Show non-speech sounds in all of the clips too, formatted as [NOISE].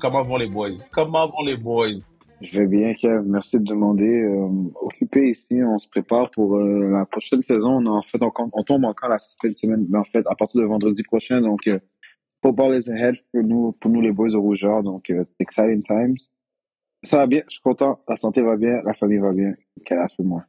comment vont les boys? Comment vont les boys? Je vais bien, Kev. Merci de demander. Euh, occupé ici, on se prépare pour euh, la prochaine saison. On, en fait, on, on tombe encore la semaine, mais en fait, à partir de vendredi prochain. Donc, euh, football is ahead pour nous, pour nous les boys au rougeur. Donc, euh, c'est exciting times. Ça va bien, je suis content. La santé va bien, la famille va bien. Quelle pour moi.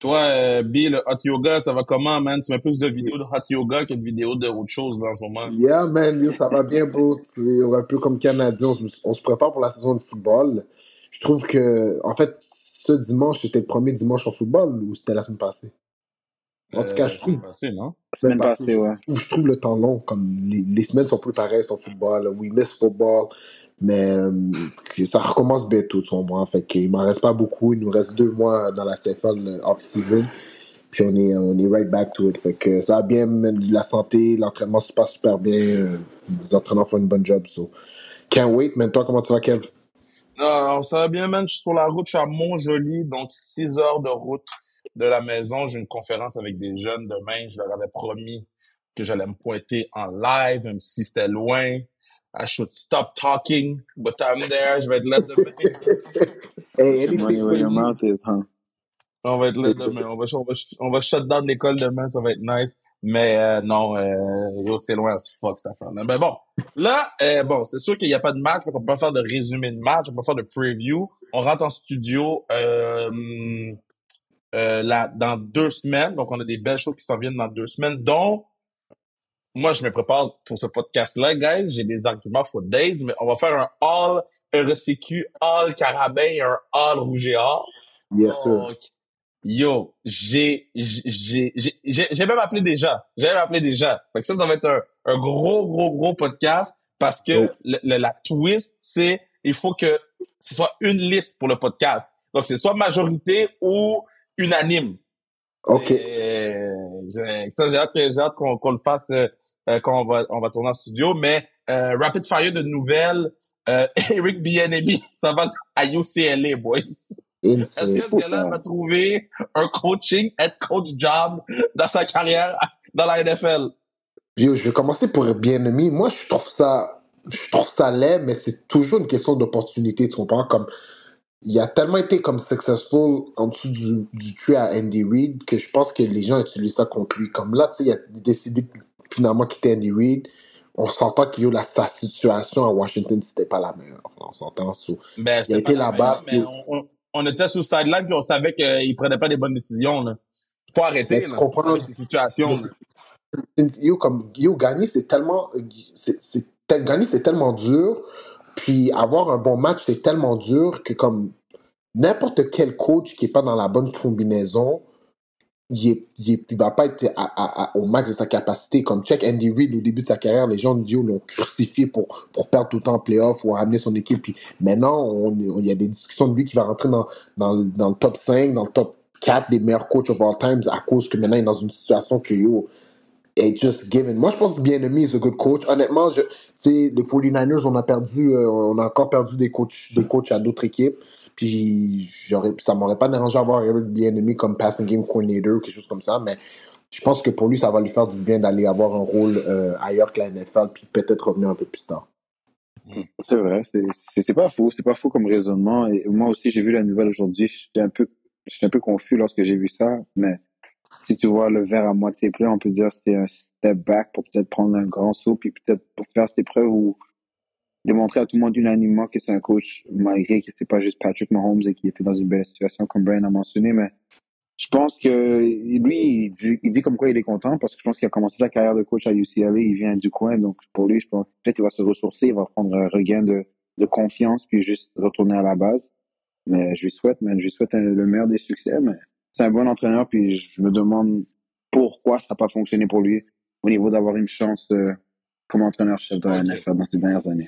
Toi, euh, Bill, hot yoga, ça va comment, man? Tu mets plus de vidéos de hot yoga que de vidéos de autre chose là, en ce moment? Yeah, man, ça va bien, bro. C'est un peu comme Canadien, on, on, se prépare pour la saison de football. Je trouve que, en fait, ce dimanche, c'était le premier dimanche en football ou c'était la semaine passée? En tout cas, je euh, trouve. Passée, non? La semaine passée, ouais. Je trouve le temps long. Comme les, les semaines sont plus pareilles en football. We miss football. Mais euh, ça recommence bientôt, tu vois. Fait qu'il m'en reste pas beaucoup. Il nous reste deux mois dans la CFL euh, off-season. Puis on est, on est right back to it. Fait que ça va bien, la santé, l'entraînement se passe super bien. Les entraîneurs font une bonne job. So. Can't wait. Toi, comment tu vas, Kev? Non, ça va bien, man. Je suis sur la route, je suis à Montjoli, donc 6 heures de route de la maison. J'ai une conférence avec des jeunes demain. Je leur avais promis que j'allais me pointer en live, même si c'était loin. I should stop talking, but I'm there. Je vais être là demain. [LAUGHS] hey, anything for your mouth is, huh? On va être là demain. On va, on va, on va shut down l'école demain. Ça va être nice. Mais euh, non, euh, c'est loin as fuck cette affaire-là. Mais bon, là, euh, bon, c'est sûr qu'il n'y a pas de match, donc on peut pas faire de résumé de match, on peut pas faire de preview. On rentre en studio euh, euh, là, dans deux semaines, donc on a des belles choses qui s'en viennent dans deux semaines, dont moi, je me prépare pour ce podcast-là, guys. J'ai des arguments for days, mais on va faire un all RCQ, all Carabin, un all Rouge et Or. Yes, sir. Yo, j'ai, j'ai, j'ai, j'ai même appelé déjà. J'ai même appelé déjà. Fait que ça, ça va être un, un gros, gros, gros podcast parce que oh. le, la twist, c'est, il faut que ce soit une liste pour le podcast. Donc, c'est soit majorité ou unanime. OK. ça, j'ai hâte, j'ai hâte qu'on, le fasse euh, euh, quand on va, on va tourner en studio. Mais euh, rapid fire de nouvelles. Euh, [LAUGHS] Eric Bienemi, ça va à UCLA, boys. Est-ce que ce gars-là va trouver un coaching, head coach job dans sa carrière dans la NFL? Yo, je vais commencer pour bien-aimé. Moi, je trouve ça, je trouve ça laid, mais c'est toujours une question d'opportunité, tu comprends? Comme, il a tellement été comme successful en dessous du, du tree à Andy Reid que je pense que les gens utilisent ça contre lui. Comme là, tu sais, il a décidé finalement quitter Andy Reid. On s'entend que la, sa situation à Washington, c'était pas la meilleure. On s'entend. So, ben, il a été là-bas on était sur le sideline puis on savait qu'il prenait pas des bonnes décisions. Là. Faut arrêter là, comprends, ces situations. Yo, comme, yo, gagner, c'est tellement, c'est, gagner, c'est tellement dur. Puis avoir un bon match, c'est tellement dur que comme n'importe quel coach qui est pas dans la bonne combinaison, il, il, va pas être au max de sa capacité. Comme check Andy Reid au début de sa carrière, les gens disent l'ont crucifié pour, pour perdre tout le temps en playoff ou ramener son équipe. Puis maintenant, il y a des discussions de lui qui va rentrer dans, dans, dans le top 5, dans le top 4 des meilleurs coachs of all times à cause que maintenant il est dans une situation que yo, est just given. Moi, je pense que bien aimé, c'est un good coach. Honnêtement, je, les 49ers, on a perdu, euh, on a encore perdu des coachs, des coachs à d'autres équipes. Puis ça m'aurait pas dérangé d'avoir Eric Bienemy comme passing game coordinator quelque chose comme ça, mais je pense que pour lui, ça va lui faire du bien d'aller avoir un rôle euh, ailleurs que la NFL, puis peut-être revenir un peu plus tard. C'est vrai, c'est pas faux, c'est pas faux comme raisonnement. Et moi aussi, j'ai vu la nouvelle aujourd'hui, j'étais un peu, un peu confus lorsque j'ai vu ça, mais si tu vois le verre à moitié plein, on peut dire c'est un step back pour peut-être prendre un grand saut, puis peut-être pour faire ses preuves ou démontrer à tout le monde unanimement que c'est un coach, malgré que c'est pas juste Patrick Mahomes et qui était dans une belle situation, comme Brian a mentionné, mais je pense que lui, il dit, comme quoi il est content parce que je pense qu'il a commencé sa carrière de coach à UCLA, il vient du coin, donc pour lui, je pense peut-être qu'il va se ressourcer, il va prendre un regain de, de confiance puis juste retourner à la base. Mais je lui souhaite, mais je lui souhaite le meilleur des succès, mais c'est un bon entraîneur puis je me demande pourquoi ça n'a pas fonctionné pour lui au niveau d'avoir une chance euh, comme entraîneur-chef dans la NFL dans ces dernières années.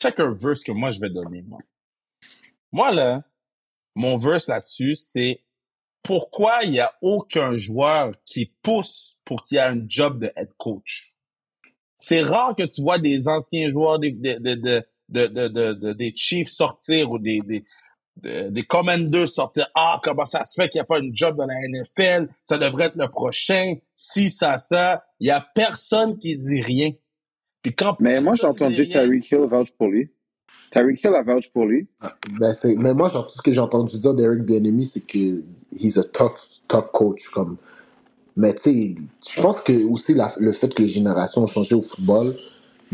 Check un verse que moi je vais donner, moi. Moi, là, mon verse là-dessus, c'est pourquoi il n'y a aucun joueur qui pousse pour qu'il y ait un job de head coach? C'est rare que tu vois des anciens joueurs des, des Chiefs sortir ou des, des, des Commanders sortir. Ah, comment ça se fait qu'il n'y a pas un job dans la NFL? Ça devrait être le prochain. Si, ça, ça. Il n'y a personne qui dit rien. Mais moi, j'ai entendu Tyreek Hill vouch pour lui. Tyreek Hill a vouch pour lui. Ben, c'est, mais moi, genre, tout ce que j'ai entendu dire d'Eric Bienemi, c'est que he's a tough, tough coach. Comme, mais tu sais, je pense que aussi la- le fait que les générations ont changé au football,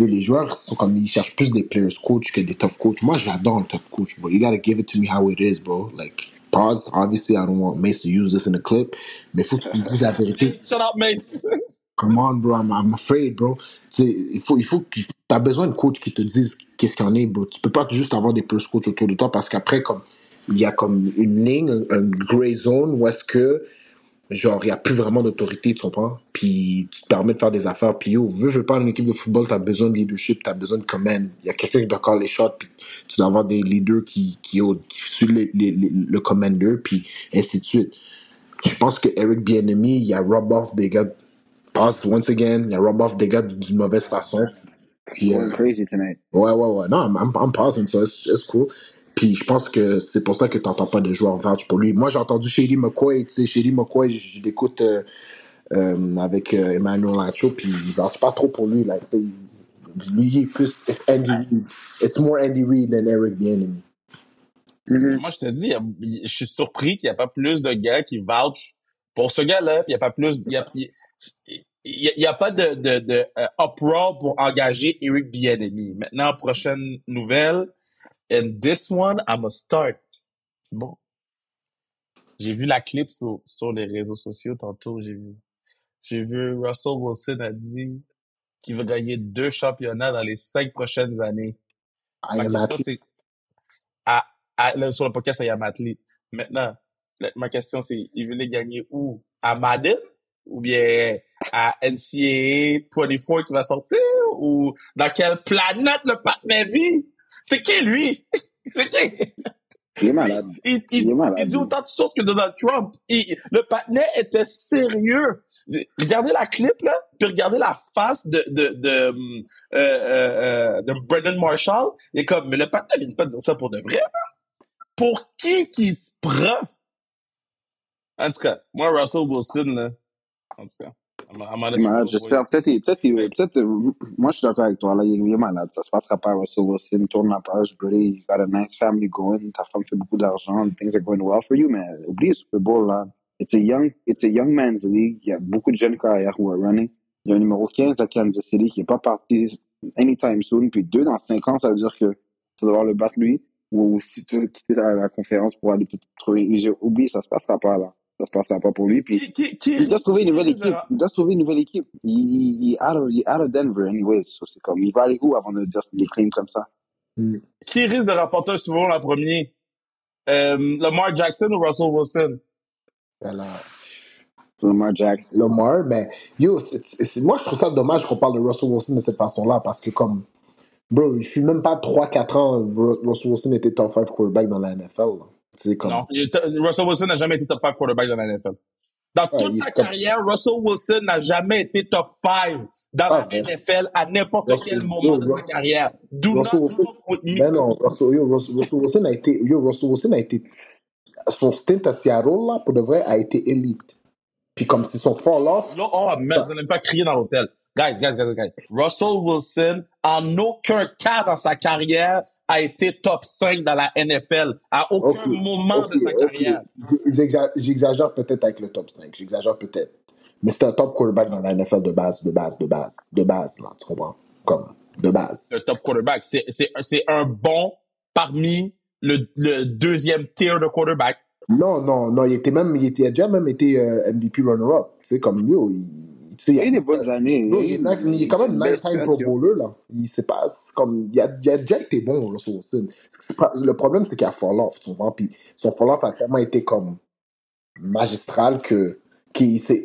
les joueurs sont comme ils cherchent plus des players coach que des tough coach. Moi, j'adore un tough coach, bro. You gotta give it to me how it is, bro. Like, pause. Obviously, I don't want Mace to use this in a clip, mais faut que tu me dises la vérité. [LAUGHS] Shut up, Mace. Come on, bro, I'm, I'm afraid, bro. Tu sais, il faut, il faut que t'as besoin de coach qui te disent qu'est-ce qu'il y en est, bro. Tu peux pas juste avoir des plus coach autour de toi parce qu'après, comme, il y a comme une ligne, un, un gray zone où est-ce que, genre, il y a plus vraiment d'autorité, tu comprends? Puis, tu te permets de faire des affaires. Puis, yo, veux, veux pas, une équipe de football, t'as besoin de leadership, t'as besoin de command. Il y a quelqu'un qui doit call les shots, puis tu dois avoir des leaders qui, qui, qui suivent les- les- le commander, puis ainsi de suite. Je pense que Eric il a rub off des gars passe once again, il a rub off des gars d'une mauvaise façon. Puis, Going euh, crazy tonight. ouais, ouais, ouais. Non, I'm, I'm, I'm passing, so it's, it's cool. Puis je pense que c'est pour ça que t'entends pas de joueurs vouch pour lui. Moi, j'ai entendu Shady McCoy, tu sais, Shady McCoy, je je l'écoute euh, euh, avec euh, Emmanuel Lacho, puis il vouch pas trop pour lui, là, tu sais. Lui, il est plus, it's Andy Reid. It's more Andy Reid than Eric Bieniemy. Mhm. Moi, je te dis, je suis surpris qu'il n'y a pas plus de gars qui vouchent pour ce gars-là. Il n'y a pas plus, il y a, il y a, pas de, de, de uproar pour engager Eric Bienemy. Maintenant, prochaine nouvelle. And this one, I'm a start. Bon. J'ai vu la clip sur, sur les réseaux sociaux tantôt. J'ai vu, j'ai vu Russell Wilson a dit qu'il va gagner deux championnats dans les cinq prochaines années. I Ma am question, athlete. c'est, à, à- là, sur le podcast, il y a Matli. Maintenant, ma question, c'est, il veut les gagner où? À Madden? Ou bien à NCAA 24 qui va sortir? Ou dans quelle planète le partenaire vit? C'est qui, lui? [LAUGHS] C'est qui? Il est malade. Il, il, Il est il malade. dit autant de choses que Donald Trump. Le partenaire était sérieux. Regardez la clip, là, puis regardez la face de, de, de, euh, euh, de Brendan Marshall. Il est comme, mais le partenaire vient pas de dire ça pour de vrai. Pour qui qui se prend? En tout cas, moi, Russell Wilson, là, en tout cas, I'm. J'espère. Peut-être, peut-être, peut-être, moi, je suis d'accord avec toi. Là, il est malade. Ça se passera pas. Russell Wilson tourne la page. Brady, you got a nice family going. Ta femme fait beaucoup d'argent. Things are going well for you, mais oublie le Super Bowl, là. It's a young, it's a young man's league. Il y a beaucoup de jeunes carrières who are running. Il y a un numéro 15 à Kansas City qui est pas parti anytime soon. Puis deux dans cinq ans, ça veut dire que tu dois devoir le battre lui. Ou si tu veux quitter la, la conférence pour aller peut-être trouver. J'ai oublié, ça se passera pas, là. Ça se passera pas pour lui. Puis Qui, qui, qui, il doit se trouver une nouvelle équipe. Il doit trouver une nouvelle équipe. Il, il, il, est out of, il est out of Denver, anyways. So, c'est comme, il va aller où avant de dire des claims comme ça? Mm. qui risque de un Super Bowl en premier? Euh, Lamar Jackson ou Russell Wilson? Voilà. Lamar Jackson. Lamar, mais yo, moi je trouve ça dommage qu'on parle de Russell Wilson de cette façon-là parce que comme, bro, je suis même pas 3-4 ans, Ru- Russell Wilson était top 5 quarterback dans la NFL. là. C'est comme, Non, Russell Wilson n'a jamais été top 5 quarterback dans la NFL. Dans toute sa top- carrière, Russell Wilson n'a jamais été top 5 dans Ah, la. NFL à n'importe quel moment yo, de sa carrière. Do Russell not Wilson- ben non, Russell, yo, Russell, Russell Wilson a été, yo, Russell Wilson a été, son stint à Seattle là, pour de vrai, a été élite. Puis comme c'est son fall off, Là, oh, man, vous allez me faire crier dans l'hôtel. Guys, guys, guys, guys. Russell Wilson, en aucun cas dans sa carrière, a été top 5 dans la NFL. À aucun moment de sa carrière. J'exa- J'exagère peut-être avec le top 5, j'exagère peut-être. Mais c'est un top quarterback dans la NFL de base, de base, de base, de base, là, tu comprends? Comme, de base. Le top quarterback. C'est un bon parmi le, le deuxième tier de quarterback. Non, non, non, il était même, il, était, il a déjà même été euh, MVP runner-up. Sais, comme yo, il, tu sais, Il a eu des bonnes années. Il, est, nine- il est quand même nine-time Pro. Bowler, là. Il, c'est pas, c'est comme, il a, il a déjà été bon, Wilson. C'est pas- le problème, c'est qu'il a fall off? Puis son fall off a tellement été comme magistral que, qu'il s'est-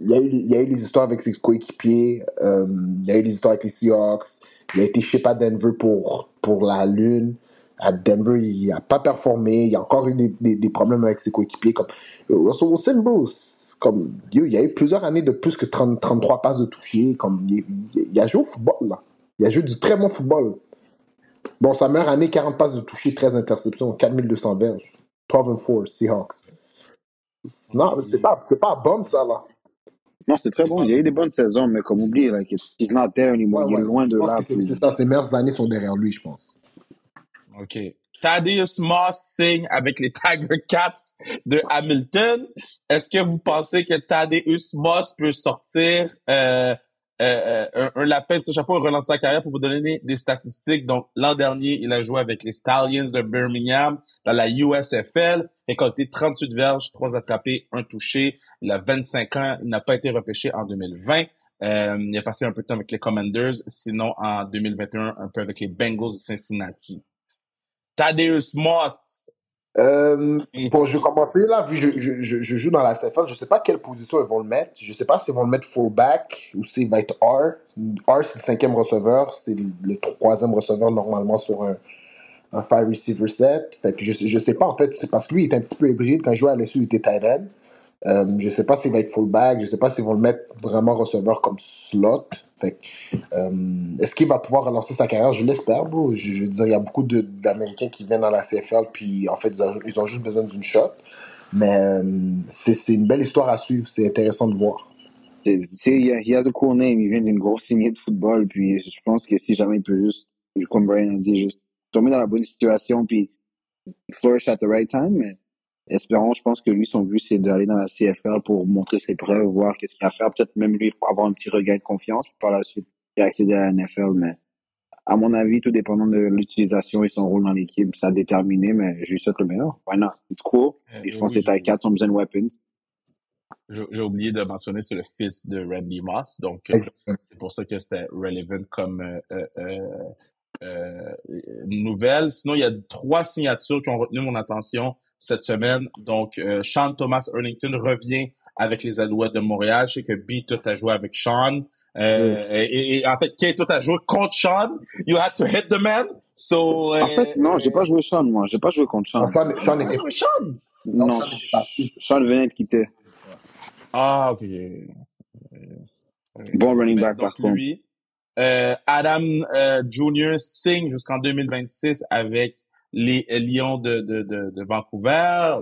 il y a eu, il y a eu les histoires avec ses coéquipiers, euh, il y a eu les histoires avec les Seahawks, il a été ship à Denver pour, pour la Lune. À Denver, il n'a pas performé, il y a encore eu des, des, des problèmes avec ses coéquipiers. Comme, Russell Wilson, bro, c'est comme, yo, il y a eu plusieurs années de plus que 30, 33 passes de toucher. Comme, il, a joué au football, là. Il a joué du très bon football. Bon, sa meilleure année, 40 passes de toucher, 13 interceptions, 4200 verges. 12 and 4, Seahawks. Non, c'est pas, c'est pas bon, ça, là. Non, c'est très bon. Il y a eu des bonnes saisons, mais comme oublie, like, he's not there anymore. Ouais, il est ouais, loin de là. c'est ça, ses meilleures années sont derrière lui, je pense. OK. Thaddeus Moss signe avec les Tiger Cats de Hamilton. Est-ce que vous pensez que Thaddeus Moss peut sortir euh, euh, un, un, lapin de ce chapeau et relancer sa carrière pour vous donner des statistiques? Donc, l'an dernier, il a joué avec les Stallions de Birmingham dans la USFL, récolté 38 verges, 3 attrapés, 1 touché. Il a 25 ans, il n'a pas été repêché en 2020. Euh, il a passé un peu de temps avec les Commanders, sinon en 2021, un peu avec les Bengals de Cincinnati. Thaddeus Moss. Euh, bon, je vais commencer là, vu que je, je, je, joue dans la CFL, je sais pas quelle position ils vont le mettre. Je sais pas s'ils vont le mettre fullback ou s'il va être R. R, c'est le cinquième receveur, c'est le troisième receveur normalement sur un, un five receiver set. Fait que je, je sais pas en fait, c'est parce que lui il est un petit peu hybride. Quand il jouait à l'SU, il était tight end. Euh, je sais pas s'il va être fullback, je sais pas s'ils vont le mettre vraiment receveur comme slot. Euh, est-ce qu'il va pouvoir relancer sa carrière? Je l'espère, bro. Je, je, il y a beaucoup d'Américains qui viennent dans la CFL, puis en fait, ils ont, juste besoin d'une shot. Mais euh, c'est une belle histoire à suivre, c'est intéressant de voir. Il has a cool name, il vient d'une grosse lignée de football, puis je pense que si jamais il peut juste, comme Brian a dit, juste tomber dans la bonne situation, puis flourish at the right time, espérons, je pense que lui, son but, c'est d'aller dans la CFL pour montrer ses preuves, voir qu'est-ce qu'il a à faire. Peut-être même lui pour avoir un petit regain de confiance, puis par la suite, il accéder à la NFL. Mais à mon avis, tout dépendant de l'utilisation et son rôle dans l'équipe, ça a déterminé, mais je lui souhaite le meilleur. Why not? It's cool. Et je pense que les 4 ont besoin de weapons. J'ai oublié de mentionner, c'est le fils de Randy Moss. Donc, euh, c'est pour ça que c'était relevant comme euh, euh, euh, nouvelle. Sinon, il y a trois signatures qui ont retenu mon attention cette semaine. Donc, euh, Sean Thomas Erlington revient avec les Alouettes de Montréal. Je sais que B, tout a joué avec Sean. Euh, et, et, en fait, Kate, tout a joué contre Sean. You had to hit the man. So, en fait, non, j'ai pas joué Sean, moi. J'ai pas joué contre Sean. Sean, Sean était... Sean? Non, non Sean venait de quitter. Ah, ok. Bon running back, par contre. Lui, euh, Adam euh, Jr. signe jusqu'en 2026 avec les Lions de, de, de, de, Vancouver.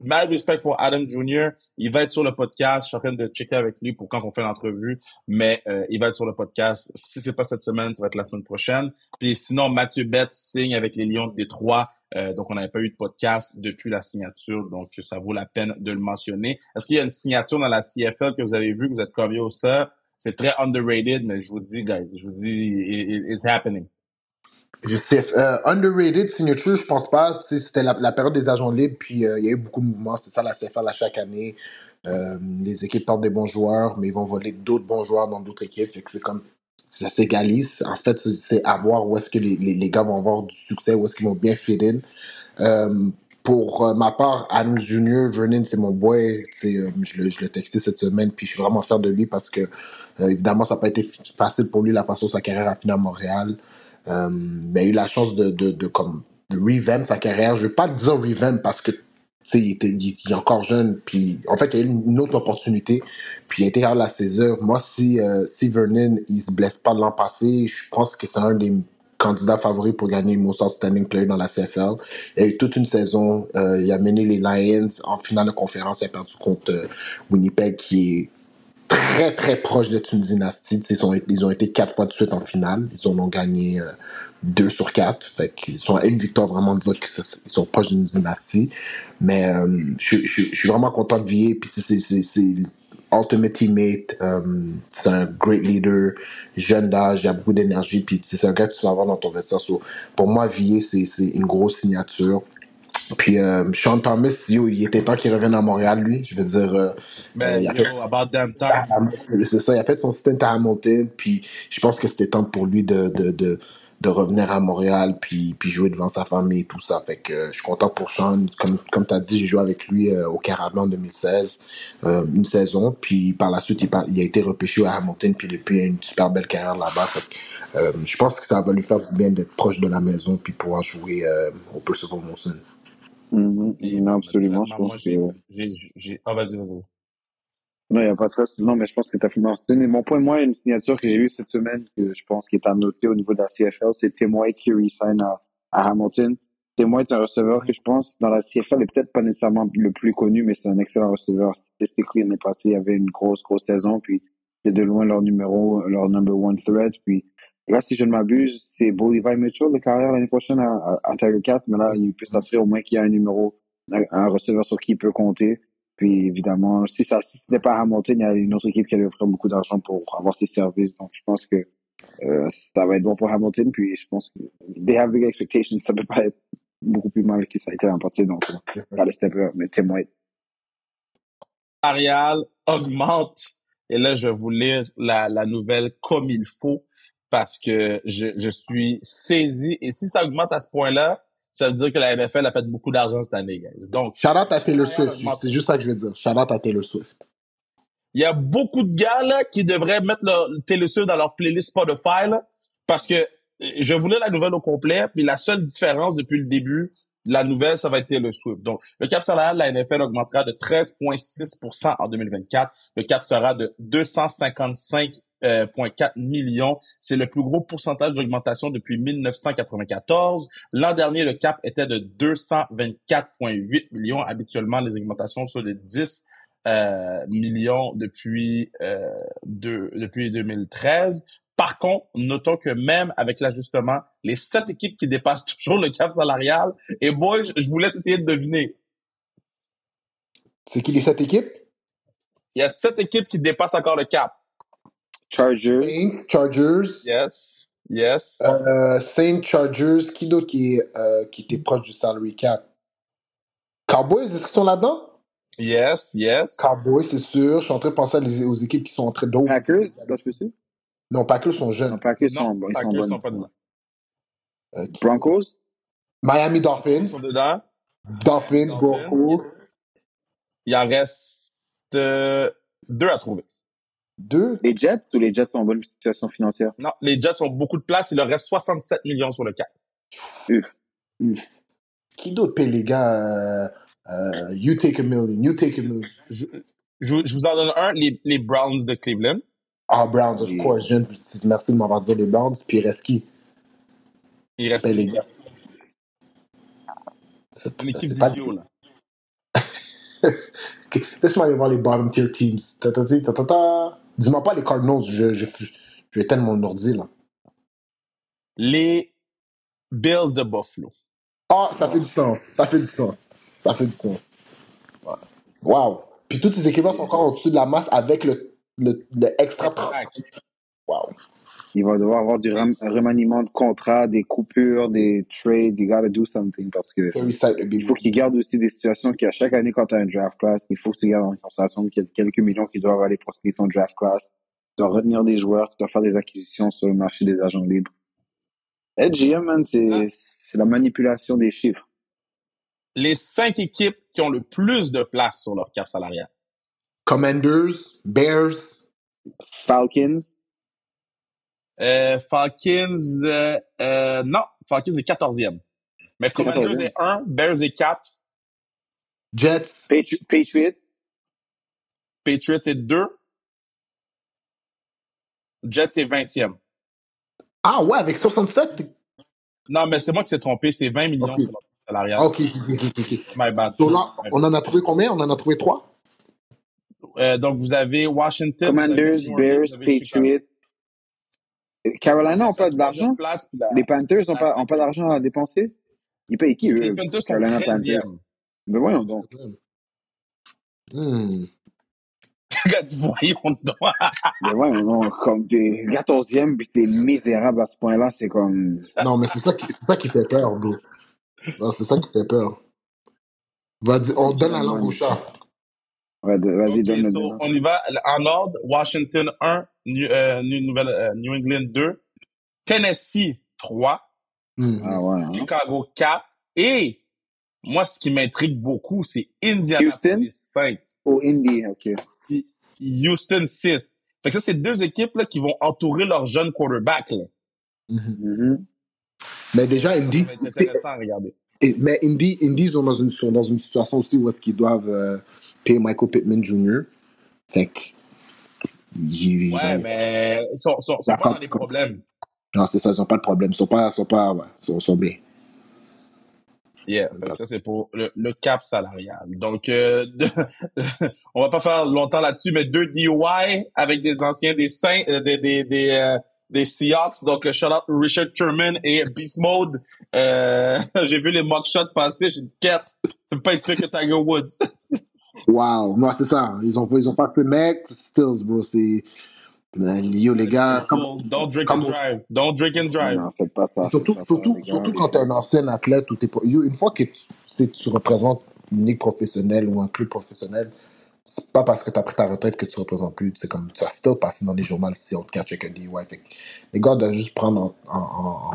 Mal respect pour Adam Jr. Il va être sur le podcast. Je suis en train de checker avec lui pour quand on fait l'entrevue, mais euh, il va être sur le podcast. Si c'est pas cette semaine, ça va être la semaine prochaine. Puis sinon, Mathieu Betts signe avec les Lions de Détroit. Euh, donc, on n'avait pas eu de podcast depuis la signature, donc ça vaut la peine de le mentionner. Est-ce qu'il y a une signature dans la CFL que vous avez vue, que vous êtes comme yo, ça, c'est très underrated, mais je vous dis, guys, je vous dis, it, it's happening. Je sais, euh, underrated signature, je pense pas. C'était la, période des agents libres, puis euh, il y a eu beaucoup de mouvements. C'est ça la CFL à chaque année. Euh, les équipes portent des bons joueurs, mais ils vont voler d'autres bons joueurs dans d'autres équipes. c'est comme ça s'égalise. En fait, c'est à voir où est-ce que les, les, gars vont avoir du succès, où est-ce qu'ils vont bien fit in. Pour ma part, Adams Jr., Vernon, c'est mon boy. Je l'ai texté cette semaine, puis je suis vraiment fier de lui parce que, évidemment, ça n'a pas été facile pour lui la façon dont sa carrière a fini à Montréal. Euh, il a eu la chance de, de, de, comme, de revamp sa carrière. Je vais pas dire revamp parce que il, il, est encore jeune, puis en fait, il a eu une autre opportunité, puis il a été à la 16 heures. Moi, si, euh, si Vernon, il se blesse pas l'an passé, je pense que c'est un des candidats favoris pour gagner le Most Outstanding Player dans la CFL. Il a eu toute une saison, euh, il a mené les Lions en finale de conférence, il a perdu contre euh, Winnipeg, qui est très très proche d'être une dynastie. Ils ont, ils ont été quatre fois de suite en finale. Ils en ont gagné euh, deux sur quatre. Fait qu'ils sont à une victoire vraiment de dire qu'ils sont proches d'une dynastie. Mais euh, je, je, suis vraiment content de Vier. Puis c'est ultimate teammate. Euh, c'est un great leader, jeune d'âge, il a beaucoup d'énergie. Puis c'est un gars que tu vas avoir dans ton vestiaire. So, pour moi, Vier, c'est une grosse signature. Puis euh, Sean Thomas, yo, il était temps qu'il revienne à Montréal, lui. Je veux dire. Euh, ben, il a yo, fait, about damn time. C'est ça, il a fait son stint à Hamilton, puis je pense que c'était temps pour lui de, de, de, de, revenir à Montréal, puis, puis jouer devant sa famille et tout ça. Fait que euh, je suis content pour Sean. Comme, comme tu as dit, j'ai joué avec lui euh, au Carabin en 2016, euh, une saison, puis par la suite, il, il, a été repêché à Hamilton, puis depuis, il a une super belle carrière là-bas. Fait que, je pense que ça va lui faire du bien d'être proche de la maison, puis pouvoir jouer au Percival Monson. -hmm. Non, absolument. Je pense que... j'ai, Ah, vas-y, vas-y. Non, il n'y a pas de stress. Non, mais je pense que tu as fait mentionné. Mon point, moi, une signature que j'ai eue cette semaine, que je pense qui est à noter au niveau de la CFL, c'est Tim White qui resign à, à Hamilton. Tim White, c'est un receveur que je pense, dans la CFL, est peut-être pas nécessairement le plus connu, mais c'est un excellent receveur. Statistiquement, l'année passée, il y avait une grosse, grosse saison, puis c'est de loin leur numéro, leur number one threat. Puis là, si je ne m'abuse, c'est Bo Levi Mitchell de carrière l'année prochaine à, à, Tiger Cat, mais là, il peut s'assurer au moins qu'il y a un numéro, un, un receveur sur qui il peut compter. Puis évidemment, si ça si ce n'est pas Hamilton, il y a une autre équipe qui allait offrir beaucoup d'argent pour avoir ses services. Donc je pense que euh, ça va être bon pour Hamilton. Puis je pense que they have big expectations. Ça peut pas être beaucoup plus mal que ça a été l'an passé. Donc ça le step up, mais témoin. Arial augmente. Et là, je vais vous lire la, la nouvelle comme il faut parce que je, je suis saisi. Et si ça augmente à ce point-là, ça veut dire que la NFL a fait beaucoup d'argent cette année, guys. Donc, Shout out à Taylor Arial Swift. C'est juste ça que je veux dire. Shout out à Taylor Swift. Il y a beaucoup de gars là, qui devraient mettre leur Taylor Swift dans leur playlist Spotify là, parce que euh, je voulais la nouvelle au complet, puis la seule différence depuis le début de la nouvelle, ça va être Taylor Swift. Donc, le cap salarial de la NFL augmentera de 13,6% en 2024. Le cap sera de 255,4 millions. C'est le plus gros pourcentage d'augmentation depuis 1994. L'an dernier, le cap était de 224,8 millions. Habituellement, les augmentations sont de 10 euh, millions depuis euh, depuis 2013. Par contre, notons que même avec l'ajustement, les sept équipes qui dépassent [LAUGHS] toujours le cap salarial, et boy, je, je vous laisse essayer de deviner. C'est qui les sept équipes? Il y a sept équipes qui dépassent encore le cap. Chargers, Saints, Chargers, Yes, yes. euh, Saints, Chargers. Qui d'autre qui, euh, qui était proche du salary cap? Cowboys, est-ce qu'ils sont là-dedans? Yes, yes. Cowboys, c'est sûr. Je suis en train de penser à les- aux équipes qui sont en train d'eau. Packers, ça se peut-tu? Non, Packers sont Non, jeunes. Packers Non, sont, bons, ils sont Packers bonnes. sont pas dedans. Euh, Broncos, Miami Ils Dolphins. sont dedans. Dolphins, Dolphins. Broncos. Il en reste euh, deux à trouver. Deux? les Jets ou les Jets sont en bonne situation financière? Non, les Jets ont beaucoup de place. Il leur reste 67 millions sur le cap. Uf. Uf. Qui d'autre paye les gars? Euh, euh, you take a million. You take a million. Je, je, vous- je vous en donne un, les, les Browns de Cleveland. Ah, Browns, of Yeah. course. Merci de m'avoir dit les Browns. Puis il reste qui? Il reste Paye les gars. C'est d'idiots, là. [LAUGHS] Laisse-moi aller voir les bottom tier teams. Ta, ta, ta, ta, ta, ta. Dis-moi pas les Cardinals. Je, je, je vais éteindre mon ordi, là. Les Bills de Buffalo. Ah, ça fait du sens. Ça fait du sens. Ça fait du sens. Ouais. Wow. Puis toutes ces équipes-là sont encore au-dessus de la masse avec le, le, le extra 30. Wow. Il va devoir avoir du remaniement de contrat, des coupures, des trades. You gotta do something parce que il faut qu'il garde aussi des situations qu'à chaque année, quand tu as un draft class, il faut que tu gardes en considération qu'il y a quelques millions qui doivent aller pour signer ton draft class. Tu dois retenir des joueurs, tu dois faire des acquisitions sur le marché des agents libres. Être GM, Ah. c'est la manipulation des chiffres. Les cinq équipes qui ont le plus de place sur leur cap salarial. Commanders, Bears, Falcons, Euh, Falcons, euh, euh, non, Falcons est 14e. Mais Commanders 14e. est 1, Bears est 4, Jets, Patri- Patriots, Patriots est 2, Jets est 20e. Ah ouais, avec 67? Non, mais c'est moi qui s'est trompé, c'est 20 millions Ok. sur cap salarial. Ok, ok, ok, ok, ok. My bad. Là, on en a trouvé combien? On en a trouvé trois? Euh, donc, vous avez Washington, Commanders, Bears, vous avez Chicago. Patriots. Carolina la pas d'argent. la- Les Panthers n'ont pas, ont pas d'argent à dépenser. Ils payent qui, eux? Les Panthers sont Carolina 13e. Panthers. Mais voyons donc. Hmm. [LAUGHS] Regarde, voyons donc. Mais voyons donc. Comme t'es 14e puis t'es misérable à ce point-là, c'est comme. Non, mais c'est ça, qui- c'est ça qui fait peur, bro. C'est ça qui fait peur. On donne la langue au chat. Vas-y, Ok, donne le so, on y va en ordre. Washington 1, New, euh, New, Nouvelle, euh, New England 2, Tennessee 3, Hmm. Ah ouais. hein. Chicago 4 et moi, ce qui m'intrigue beaucoup, c'est Indianapolis Houston? 5, Au Indy, ok. Houston 6. Fait que ça, c'est deux équipes là, qui vont entourer leur jeune quarterback. Là. Mhm. Mhm. Mais déjà, Ça Indy, être intéressant à regarder. et- mais Indy, Indy sont, dans une, sont dans une situation aussi où est-ce qu'ils doivent euh, payer Michael Pittman Jr. Fait que. Ouais, mais ils sont, sont, pas dans les problèmes. Non, c'est ça, ils n'ont pas de problème. Ils sont pas, ils sont pas, ouais, ils sont, sont bien. Yeah, ça c'est pour le, le cap salarial. Donc, euh, [LAUGHS] on va pas faire longtemps là-dessus, mais deux DUI avec des anciens des Saints, euh, des des des, euh, des Seahawks. Donc, shout out Richard Sherman et Beast Mode. Euh, [LAUGHS] j'ai vu les mock shots passer. J'ai dit, Cat, ça peut pas être pire que Tiger Woods. [LAUGHS] Wow. Non, c'est ça. Ils ont, ils ont pas fait mec. Stills, bro. C'est. Yo, les gars. Comme, Don't drink comme- and drive. Don't drink and drive. Non, faites pas ça. Surtout, ça, surtout, gars, surtout quand t'es un ancien athlète ou t'es une fois que tu, tu représentes une ligue professionnelle ou un club professionnel, c'est pas parce que t'as pris ta retraite que tu représentes plus. C'est comme tu vas still passer dans les journaux si on te catch avec un DUI. Fait les gars doivent juste prendre en, en,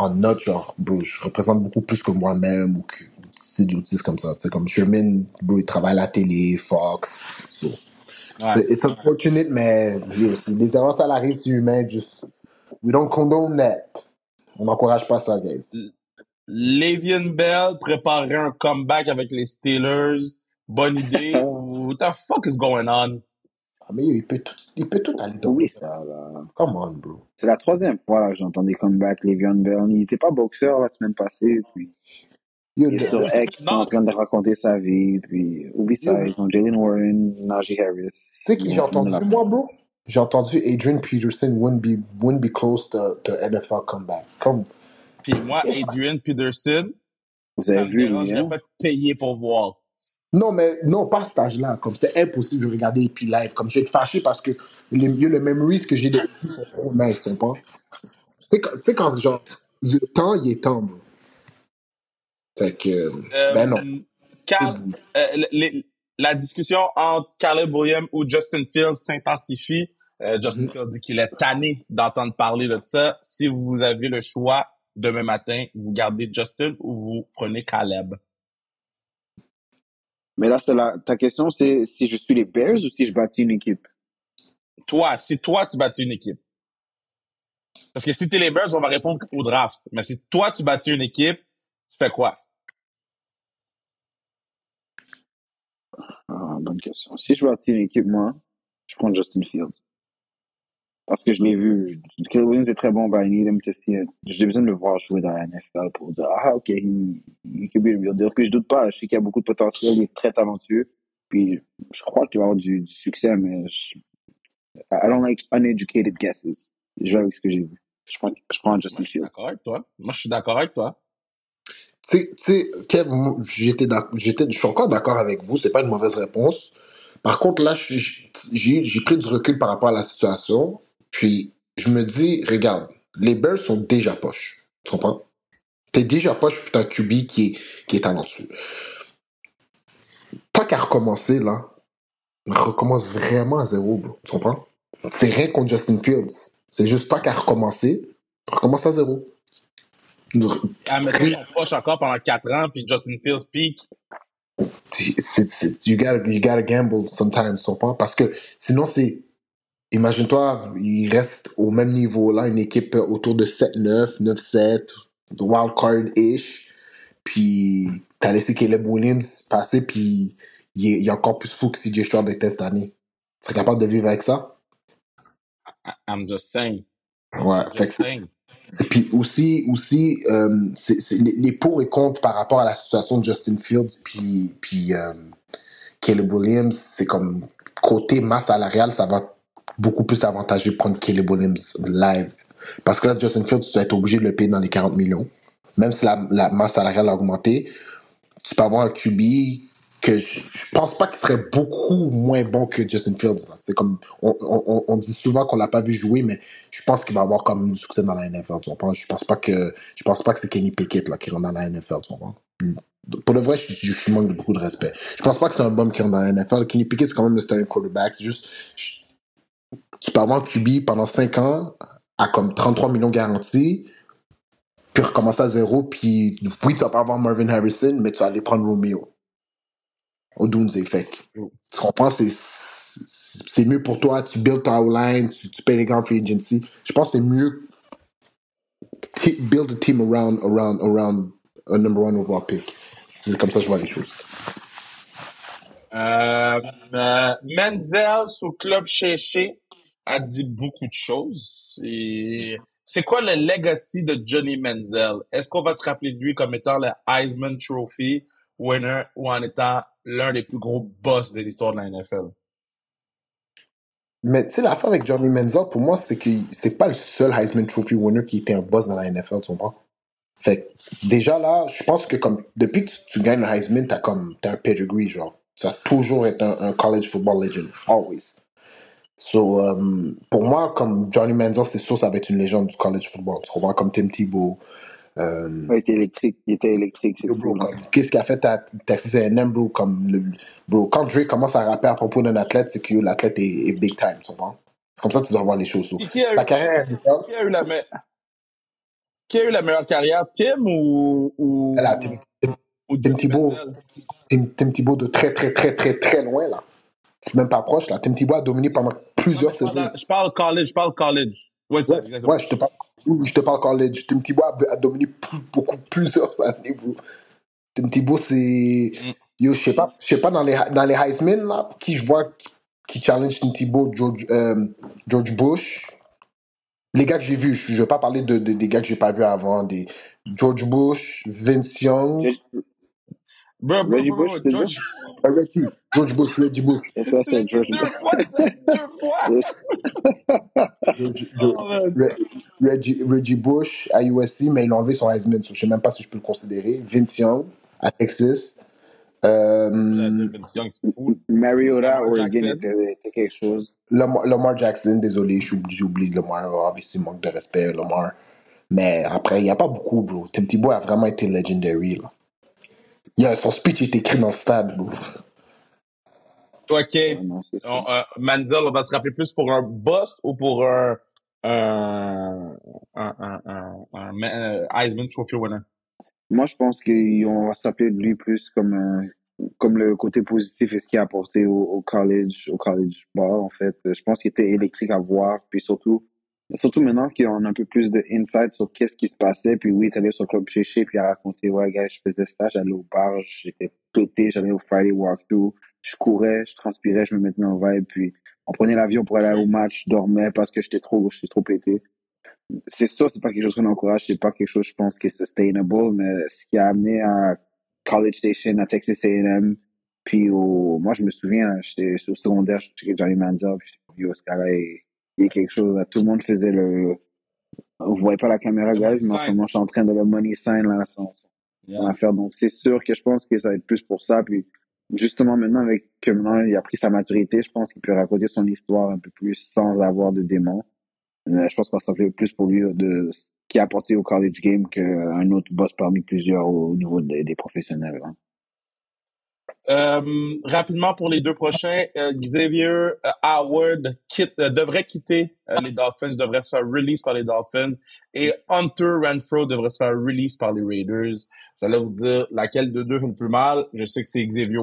en, en note, genre, bro, je représente beaucoup plus que moi-même ou que c'est idiotisme comme ça. C'est comme Sherman, bro, il travaille à la télé, Fox. So, Ouais. c'est- It's unfortunate, mais les erreurs, ça arrive, c'est humain. Just, we don't condone that. On n'encourage pas ça, guys. Le'Veon Bell préparerait un comeback avec les Steelers. Bonne idée. [LAUGHS] What the fuck is going on? Ah, mais il peut tout, il peut tout aller dans Oui, ça, là. Come on, bro. C'est la troisième fois là, que j'entends des comebacks, Le'Veon Bell. Il était pas boxeur la semaine passée, puis Yo, le- sur X en train de raconter sa vie, puis oublie ça, ils ont Jalen Warren, Najee Harris. Tu sais qui j'ai le entendu, moi, bro? J'ai entendu Adrian Peterson wouldn't be, wouldn't be close to, to NFL comeback. Comme, Puis moi, Adrian Peterson, Vous ça avez me vu, lui, dérangerait hein? pas payer pour voir. non, mais non, pas cet âge-là. Comme c'est impossible de regarder et puis live. Comme je vais être fâché parce que les, les memories que j'ai de lui sont trop nice, tu comprends? Tu sais, quand- tu sais, quand genre, il est temps, il est temps, bro. Fait que, Euh, ben non. Cal- euh, les- la discussion entre Caleb Williams ou Justin Fields s'intensifie. Euh, Justin Mhm. Fields dit qu'il est tanné d'entendre parler de ça. Si vous avez le choix demain matin, vous gardez Justin ou vous prenez Caleb? Mais là, c'est la, ta question, c'est si je suis les Bears ou si je bâtis une équipe? Toi, si toi, tu bâtis une équipe. Parce que si t'es les Bears, on va répondre au draft. Mais si toi, tu bâtis une équipe, tu fais quoi? Ah, bonne question. Si je bâtis une équipe, moi, je prends Justin Fields. Parce que je l'ai vu. Caleb Williams est très bon, but I need him to see it. J'ai besoin de le voir jouer dans la NFL pour dire, ah, ok, he, he could be real deal. Puis je doute pas, je sais qu'il y a beaucoup de potentiel, il est très talentueux. Puis je crois qu'il va avoir du, du succès, mais je, I don't like uneducated guesses. Je vais avec ce que j'ai vu. Je prends, je prends Justin je suis Fields. d'accord avec toi. Moi, je suis d'accord avec toi. Tu sais- j'étais je suis encore d'accord avec vous, c'est pas une mauvaise réponse. Par contre, là, j'ai pris du recul par rapport à la situation, puis je me dis, regarde, les Bears sont déjà poches. Tu comprends? T'es déjà poche, un QB qui est, qui est talentueux. Tant qu'à recommencer, là, recommence vraiment à zéro, bro. Tu comprends? C'est rien contre Justin Fields. C'est juste tant qu'à recommencer, recommence à zéro. Son poche encore pendant 4 ans, puis Justin Fields c'est, you, gotta, you gotta gamble sometimes, tu comprends? Parce que sinon, c'est. Imagine-toi, il reste au même niveau là, une équipe autour de 7-9, 9-7, wildcard-ish. Puis, t'as laissé Caleb Williams passer, puis il est, il est encore plus fou que CJ Stroud était cette année. Tu serais capable de vivre avec ça? I'm just saying. Ouais. Fait que Puis aussi, aussi euh, les, pour et contre par rapport à la situation de Justin Fields puis, puis euh, Caleb Williams, c'est comme côté masse salariale, ça va beaucoup plus avantager de prendre Caleb Williams live. Parce que là, Justin Fields, tu vas être obligé de le payer dans les 40 millions. Même si la masse salariale a augmenté, tu peux avoir un QB que je, je pense pas qu'il serait beaucoup moins bon que Justin Fields. C'est comme on, on, on dit souvent qu'on l'a pas vu jouer, mais je pense qu'il va avoir même du succès dans la NFL. Tu? Je pense pas que je pense pas que c'est Kenny Pickett là, qui rentre dans la NFL. Comprends? Pour le vrai, je, je, manque de beaucoup de respect. Je pense pas que c'est un bum qui rentre dans la NFL. Kenny Pickett, c'est quand même le starting quarterback. C'est juste tu peux avoir QB pendant 5 ans à comme 33 millions garantis, puis recommencer à zéro, puis oui, tu vas pas avoir Marvin Harrison, mais tu vas aller prendre Romeo. Au Doomsday Fake. Tu comprends? C'est, c'est mieux pour toi. Tu build ta line, tu, tu payes les en free agency. Je pense que c'est mieux build a team around, around, around a number one overall pick. C'est comme ça que je vois les choses. Euh, euh, Menzel sous Club Chéché a dit beaucoup de choses. Et c'est quoi le legacy de Johnny Menzel? Est-ce qu'on va se rappeler de lui comme étant le Heisman Trophy winner ou en étant l'un des plus gros boss de l'histoire de la NFL? Mais tu sais, l'affaire avec Johnny Manziel, pour moi, c'est que c'est pas le seul Heisman Trophy winner qui était un boss dans la NFL, tu comprends? Fait déjà là, je pense que comme depuis que tu, tu gagnes le Heisman, t'as comme t'as un pedigree, genre. Ça a toujours été un, college football legend. Always. So, um, pour moi, comme Johnny Manziel, c'est sûr, ça va être une légende du college football. Tu comprends? Comme Tim Tebow. Euh, Ouais, il était électrique. Il était électrique, c'est bro, comme, qu'est-ce qu'a fait ta Texas A&M, bro? Comme le, bro, quand Drake commence à rapper à propos d'un athlète, c'est que l'athlète est, est big time, tu comprends? C'est comme ça que tu dois voir les choses. so. Qui, qui a eu, Ta carrière à NFL, qui a eu la me- qui a eu la meilleure carrière, Tim ou, ou, elle a Tim, Tim, ou Tim Johnny Thibault, Manziel? Tim, Tim Thibault de très, très, très, très, très loin, là. C'est même pas proche, là. Tim Thibault a dominé pendant Non, mais plusieurs je parle, saisons. dans- je parle college, je parle college. Ouais, c'est Ouais, exactement. ouais, je te parle, je te parle college. Tim Thibault a, dominé plus- beaucoup, plusieurs [LAUGHS] années, bro. Tim Thibault, c'est. Mm. Yo, je sais pas, je sais pas, dans les, dans les Heisman, là, qui je vois qui, challenge Tim Thibault, George, euh, George Bush. Les gars que j'ai vus, je je vais pas parler de, de- des gars que j'ai pas vus avant, des George Bush, Vince Young, Bro, bro, Reggie bro, bro, Bush, c'est ça? George, euh, Reggie, George Bush, Reggie Bush. Et ça, c'est George deux Bush. fois, dit deux fois. George- George- Oh, man. Re- Reggie, Reggie Bush à USC, mais il a enlevé son Heisman, so je sais même pas si je peux le considérer. Vince Young à Texas. J'allais Euh, Vince Young, c'est fou. Mariota, Lamar Oregon Jackson. était, était quelque chose. Lamar, Lamar Jackson, désolé, j'ai oublié Lamar, obviously, manque de respect, Lamar. Mais après, il n'y a pas beaucoup, bro. Tim Tebow a vraiment été legendary, là. Il y a, son speech est écrit dans le stade, bro. Toi, Kate, Ah non, on, euh, Manziel, on va se rappeler plus pour un bust ou pour un, un, un, un, un, un Ma- euh, Heisman Trophy winner? Moi, je pense qu'on va s'appeler de lui plus comme un- comme le côté positif et ce qu'il a apporté au, au college, au college ball, en fait. Je pense qu'il était électrique à voir, puis surtout, surtout maintenant qu'on a un peu plus de insight sur qu'est-ce qui se passait, puis oui, allé sur Club Chéché, puis il a raconté, ouais, gars, je faisais ça, j'allais au bar, j'étais pété, j'allais au Friday walkthrough, je courais, je transpirais, je me mettais en vibe, puis on prenait l'avion pour aller au match, je dormais parce que j'étais trop, j'étais trop pété. C'est sûr, c'est pas quelque chose qu'on encourage, c'est pas quelque chose, je pense, qui est sustainable, mais ce qui a amené à College Station, à Texas A&M, puis au, moi, je me souviens, j'étais au secondaire, j'étais Johnny Manziel, puis j'étais, yo, ce gars-là, il, il est quelque chose, là. tout le monde faisait le, vous voyez pas la caméra, guys, mais en ce moment, je suis en train de le money sign, là, son Yeah. affaire, donc c'est sûr que je pense que ça va être plus pour ça, puis justement, maintenant, avec, que maintenant, il a pris sa maturité, je pense qu'il peut raconter son histoire un peu plus sans avoir de démons. Euh, je pense qu'on s'en fait plus pour lui de ce qu'il a apporté au college game qu'un autre boss parmi plusieurs au niveau des, des professionnels. hein. Euh, rapidement pour les deux prochains, euh, Xavier euh, Howard quitte, euh, devrait quitter les Dolphins, devrait se faire release par les Dolphins et Hunter Renfro devrait se faire release par les Raiders. J'allais vous dire laquelle de deux fait le plus mal. Je sais que c'est Xavier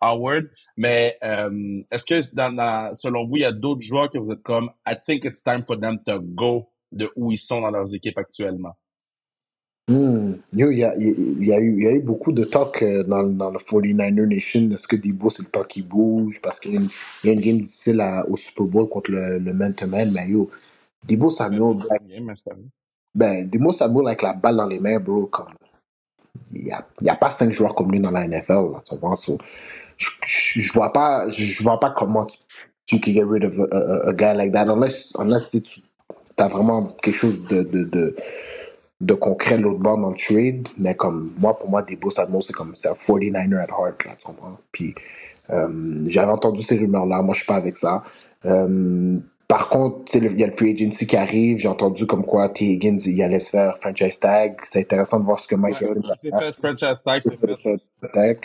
Howard, mais est-ce que dans, dans- selon vous, il y a d'autres joueurs que vous êtes comme I think it's time for them to go de où ils sont dans leurs équipes actuellement? Hmm. Yo, il y a, il y, a eu, il y a eu beaucoup de talk euh, dans, dans le 49er Nation. Est-ce que Debo, c'est le temps qu'il bouge? Parce qu'il y a une, il y a une game difficile à- au Super Bowl contre le, le man-to-man. Mais yo, Debo Samuel, Game, mais c'est- ben, Debo Samuel avec la balle dans les mains, bro, comme, il n'y a, il y a pas cinq joueurs comme lui dans la NFL. Là, tu vois, so, je, je, je vois pas, je vois pas comment tu, tu can get rid of a, a, a guy like that unless, unless tu as vraiment quelque chose de, de, de, de concret l'autre bord dans le trade. Mais comme moi, pour moi, Debo Samuel, c'est comme c'est un 49er at heart, là, tu comprends? Puis euh, j'avais entendu ces rumeurs-là, moi je suis pas avec ça. Euh, par contre, il y a le free agency qui arrive, j'ai entendu comme quoi T. Higgins, il allait se faire franchise tag. C'est intéressant de voir ce que Mike Evans va faire. fait, franchise tag, c'est fait. Fait-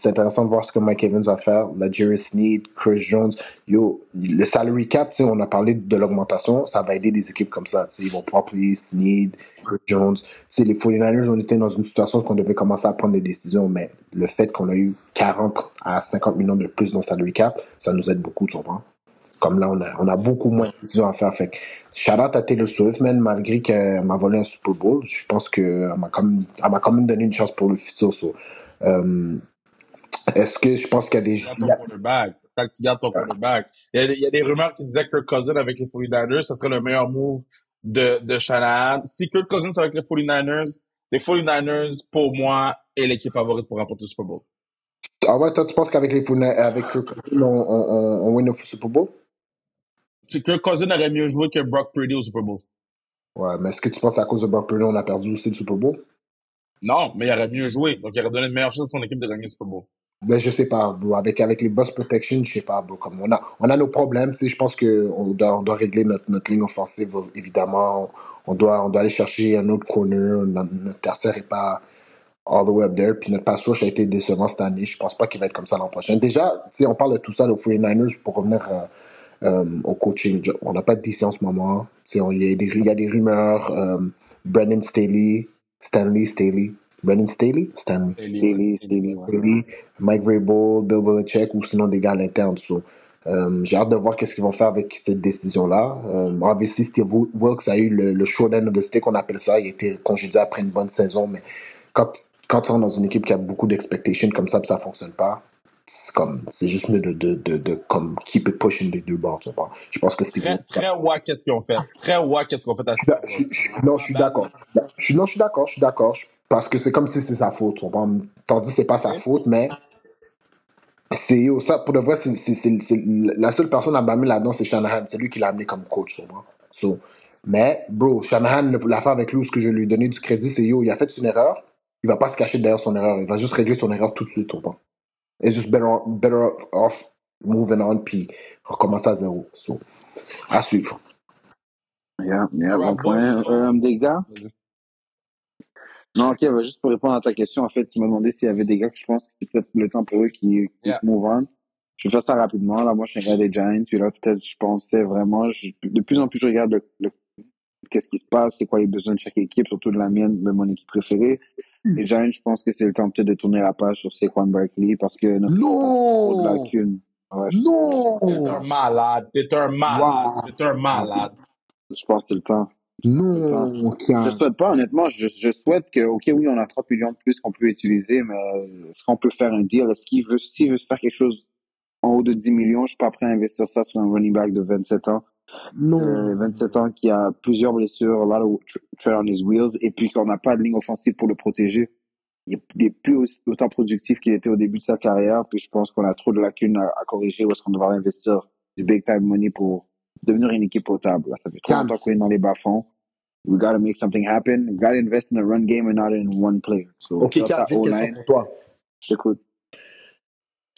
C'est intéressant de voir ce que Mike Evans va faire. La Jerry Sneed, Chris Jones. Yo, le salary cap, on a parlé de l'augmentation, ça va aider des équipes comme ça. Ils vont pouvoir payer Sneed, Chris Jones. Tu sais, les 49ers, on était dans une situation où on devait commencer à prendre des décisions, mais le fait qu'on a eu 40 à 50 millions de plus dans le salary cap, ça nous aide beaucoup, tu comprends? Comme là, on a, on a beaucoup moins de décisions à faire. Fait que, shout out à Taylor Swift, man, malgré qu'elle m'a volé un Super Bowl. Je pense qu'elle m'a quand même, elle m'a quand même donné une chance pour le futur. so. Euh, Est-ce que je pense qu'il y a des. gardes il y ton a- quarterback. Quand tu gardes ton quarterback. Il y, a, des- il y a des rumeurs qui disaient que Kirk Cousins avec les 49ers, ça serait le meilleur move de, de Shanahan. Si Kirk Cousins avec les 49ers, les 49ers, pour moi, est l'équipe favorite pour remporter le Super Bowl. Ah ouais, toi, tu penses qu'avec les avec Kirk Cousins, on, on, on, on win le Super Bowl? C'est que Cousin aurait mieux joué que Brock Purdy au Super Bowl. Ouais, mais est-ce que tu penses à cause de Brock Purdy, on a perdu aussi le Super Bowl? Non, mais il aurait mieux joué. Donc, il aurait donné une meilleure chance à son équipe de gagner le Super Bowl. Ben, je sais pas, bro. Avec, avec les boss protection, je sais pas, bro. Comme on, a, on a nos problèmes. Je pense qu'on doit, on doit régler notre, notre ligne offensive, évidemment. On doit, on doit aller chercher un autre corner. Notre, notre tertiaire est pas all the way up there. Puis notre pass rush a été décevant cette année. Je pense pas qu'il va être comme ça l'an prochain. Déjà, sais, on parle de tout ça aux 49ers pour revenir euh, euh, au coaching. On n'a pas de DC en ce moment. On- il y, a des- il y a des rumeurs. euh, Brandon Staley, Stanley Staley. Brandon Staley? Stanley. Staley, Staley, Staley, ouais. Staley, Mike Vrabel, Bill Belichick ou sinon des gars à l'interne. So, euh, J'ai hâte de voir qu'est-ce qu'ils vont faire avec cette décision-là. Euh, obviously, Steve Wilkes a eu le, le short end of the stick, on appelle ça. Il a été congédié après une bonne saison, mais quand, quand tu rentres dans une équipe qui a beaucoup d'expectations comme ça, ça fonctionne pas, c'est comme c'est juste mieux de, de, de, de comme keep it pushing des deux bords. tu vois. Je pense que Steve Très, très wack, qu'est-ce qu'ils ont fait? Très wack, qu'est-ce qu'ils ont fait à je d'a- Steve je- je- non, je suis d'accord. Je suis- non, je suis d'accord, je suis d'accord. Je- Parce que c'est comme si c'est sa faute. tu comprends? Tandis que c'est pas sa faute, mais c'est yo, ça, pour de vrai, c'est, la seule personne à blâmer là-dedans, c'est Shanahan. C'est lui qui l'a amené comme coach, tu comprends? So, mais, bro, Shanahan, l'affaire avec lui, ce que je lui ai donné du crédit, c'est yo, il a fait une erreur, il va pas se cacher derrière son erreur, il va juste régler son erreur tout de suite, tu comprends? Et juste better, better off moving on, puis recommencer à zéro. So, à suivre. Yeah, yeah, bon point. Euh, des gars? Non, ok, bah, juste pour répondre à ta question, en fait, tu m'as demandé s'il y avait des gars que je pense que c'est peut-être le temps pour eux qui, qui Yeah. move on. Je vais faire ça rapidement. Là, moi, je suis un gars des Giants. Puis là, peut-être, je pensais vraiment, je- de plus en plus, je regarde le, le- qu'est-ce qui se passe, c'est quoi les besoins de chaque équipe, surtout de la mienne, de mon équipe préférée. Les Giants, je pense que c'est le temps peut-être de tourner la page sur Saquon Barkley parce que notre trop de Non! lacunes. Ouais, je, Non! T'es un malade. T'es un malade. Wow. T'es un malade. je pense que c'est le temps. Non, Je Kian. souhaite pas, honnêtement. Je, je souhaite que, OK, oui, on a 30 millions de plus qu'on peut utiliser, mais est-ce qu'on peut faire un deal? Est-ce qu'il veut, s'il veut se faire quelque chose en haut de 10 millions, je suis pas prêt à investir ça sur un running back de 27 ans. Non. Euh, 27 ans qui a plusieurs blessures, a lot of tr- tread on his wheels, et puis qu'on n'a pas de ligne offensive pour le protéger. Il est- il est plus aussi- autant productif qu'il était au début de sa carrière, puis je pense qu'on a trop de lacunes à, à corriger ou est-ce qu'on devrait investir du big time money pour devenir une équipe potable. Là, ça fait trop Calme. longtemps qu'on est dans les bas-fonds. We gotta make something happen. We gotta invest in the run game and not in one player. So, Ok, ça, j'ai une question pour toi. j'écoute.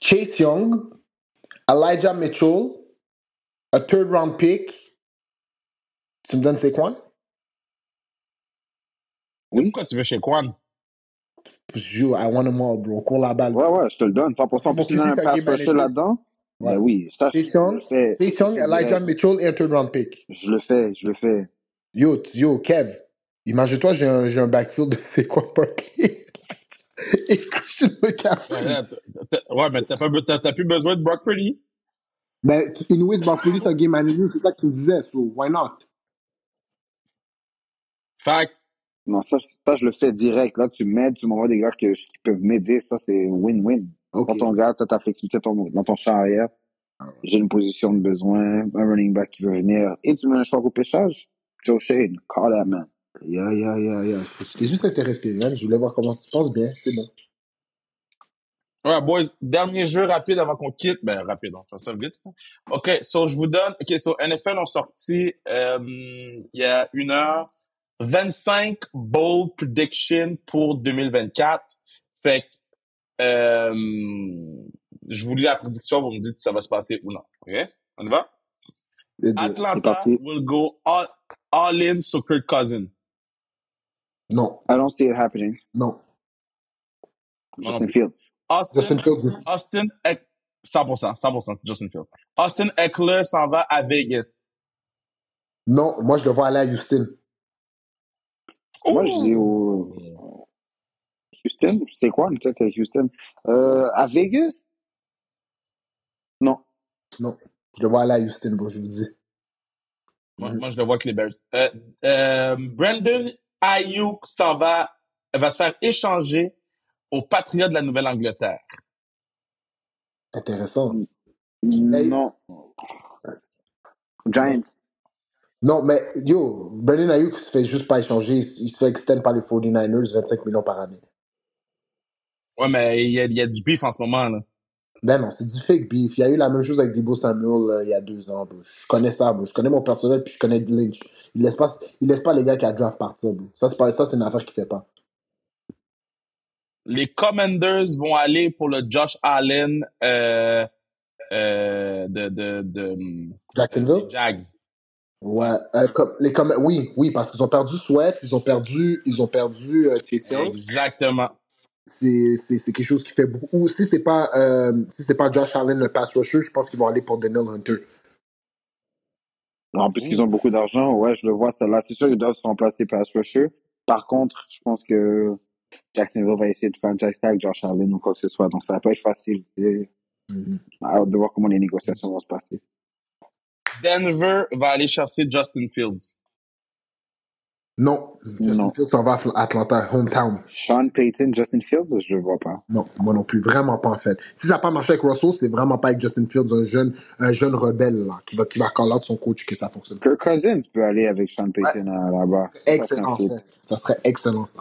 Chase Young, Elijah Mitchell, a third round pick. Tu me donnes c'est quoi? Oui? Pourquoi tu veux chez Quan? Yo, I want them all, bro. Cours la balle. Ouais, ouais, je te le donne. 100%. Mon Pour QB, un pass rusher là-dedans, Ouais. ben oui, ça, je, le fais. Elijah Mitchell et un third round pick. Je le fais, je le fais. Yo, yo, Kev, imagine-toi, j'ai un, j'ai un backfield de [LAUGHS] c'est quoi Barkley? Et Christian Ouais, McCaffrey. ouais, mais t'as pas be- t'as- t'as plus besoin de Brock Purdy? Mais Inouïs Barkley, c'est un game manager, c'est ça que tu me disais, so why not? Fact. Non, ça, ça, je le fais direct. Là, tu m'aides, tu m'envoies des gars que, qui peuvent m'aider. Ça, c'est win-win. Ok. Quand ton gars, t'as ta flexibilité dans ton, dans ton champ arrière. J'ai une position de besoin, un running back qui veut venir. Et tu mets un choix au pêchage? Joe Shane, call that man. Yeah, yeah, yeah, yeah. J'étais juste intéressé, man. Je voulais voir comment tu penses bien. C'est bon. Ouais, boys, dernier jeu rapide avant qu'on quitte. Ben, rapide, on fait ça vite. OK, so je vous donne... OK, so NFL ont sorti euh, il y a une heure 25 bold predictions pour 2024. Fait que euh, je vous lis la prédiction, vous me dites si ça va se passer ou non. OK? On y va? Atlanta will go all, all in sur Kirk Cousin. Non, I don't see it happening. non. Justin. Fields. Austin, Justin Fields, Austin, Eck- 100%, 100%, c'est Justin Fields. Austin Eckler s'en va à Vegas. non. Moi, je le vois aller à Houston. Moi, je dis au Houston. C'est quoi, peut-être, à Houston? Euh, à Vegas? Non. Non. Je le vois aller à Houston, bro, je vous dis. Moi, moi, je le vois avec les Bears. Euh, euh, Brandon Ayuk s'en va, va se faire échanger aux Patriots de la Nouvelle-Angleterre. Intéressant. Hey. Non. Giants. Non, mais yo, Brandon Ayuk se fait juste pas échanger. Il il se fait extend par les 49ers, 25 millions par année. Ouais, mais il y a, il y a du beef en ce moment, là. Ben non, c'est du fake beef. Il y a eu la même chose avec Debo Samuel euh, il y a deux ans, bro. Je connais ça, bro. Je connais mon personnel, puis je connais Lynch. Il laisse pas, il laisse pas les gars qui a draft partir, bro. Ça, c'est pas, ça, c'est une affaire qu'il fait pas. Les Commanders vont aller pour le Josh Allen euh, euh, de, de, de, Jacksonville? des Jags. Ouais, euh, comme, les comme, oui, oui, parce qu'ils ont perdu Sweat, ils ont perdu, ils ont perdu euh. Exactement. C'est, c'est, c'est quelque chose qui fait beaucoup. Ou si c'est pas, euh, si c'est pas Josh Allen le pass rusher, je pense qu'ils vont aller pour Daniel Hunter. Non, puisqu'ils ont beaucoup d'argent, ouais, je le vois, celle-là. C'est sûr qu'ils doivent se remplacer par rusher. Par contre, je pense que Jacksonville va essayer de faire un jack tag Josh Allen ou quoi que ce soit. Donc, ça va pas être facile. Et... Mhm. hâte de voir comment les négociations vont se passer. Denver va aller chercher Justin Fields. Non, Justin Non. Fields s'en va à Atlanta, hometown. Sean Payton, Justin Fields, je le vois pas. Non, moi non plus, vraiment pas en fait. Si ça n'a pas marché avec Russell, c'est vraiment pas avec Justin Fields, un jeune, un jeune rebelle là, qui va, qui va call out son coach que ça fonctionne. Kirk Cousins peut aller avec Sean Payton à- là-bas. Ça, Excellent, en fait. Ça serait excellent ça.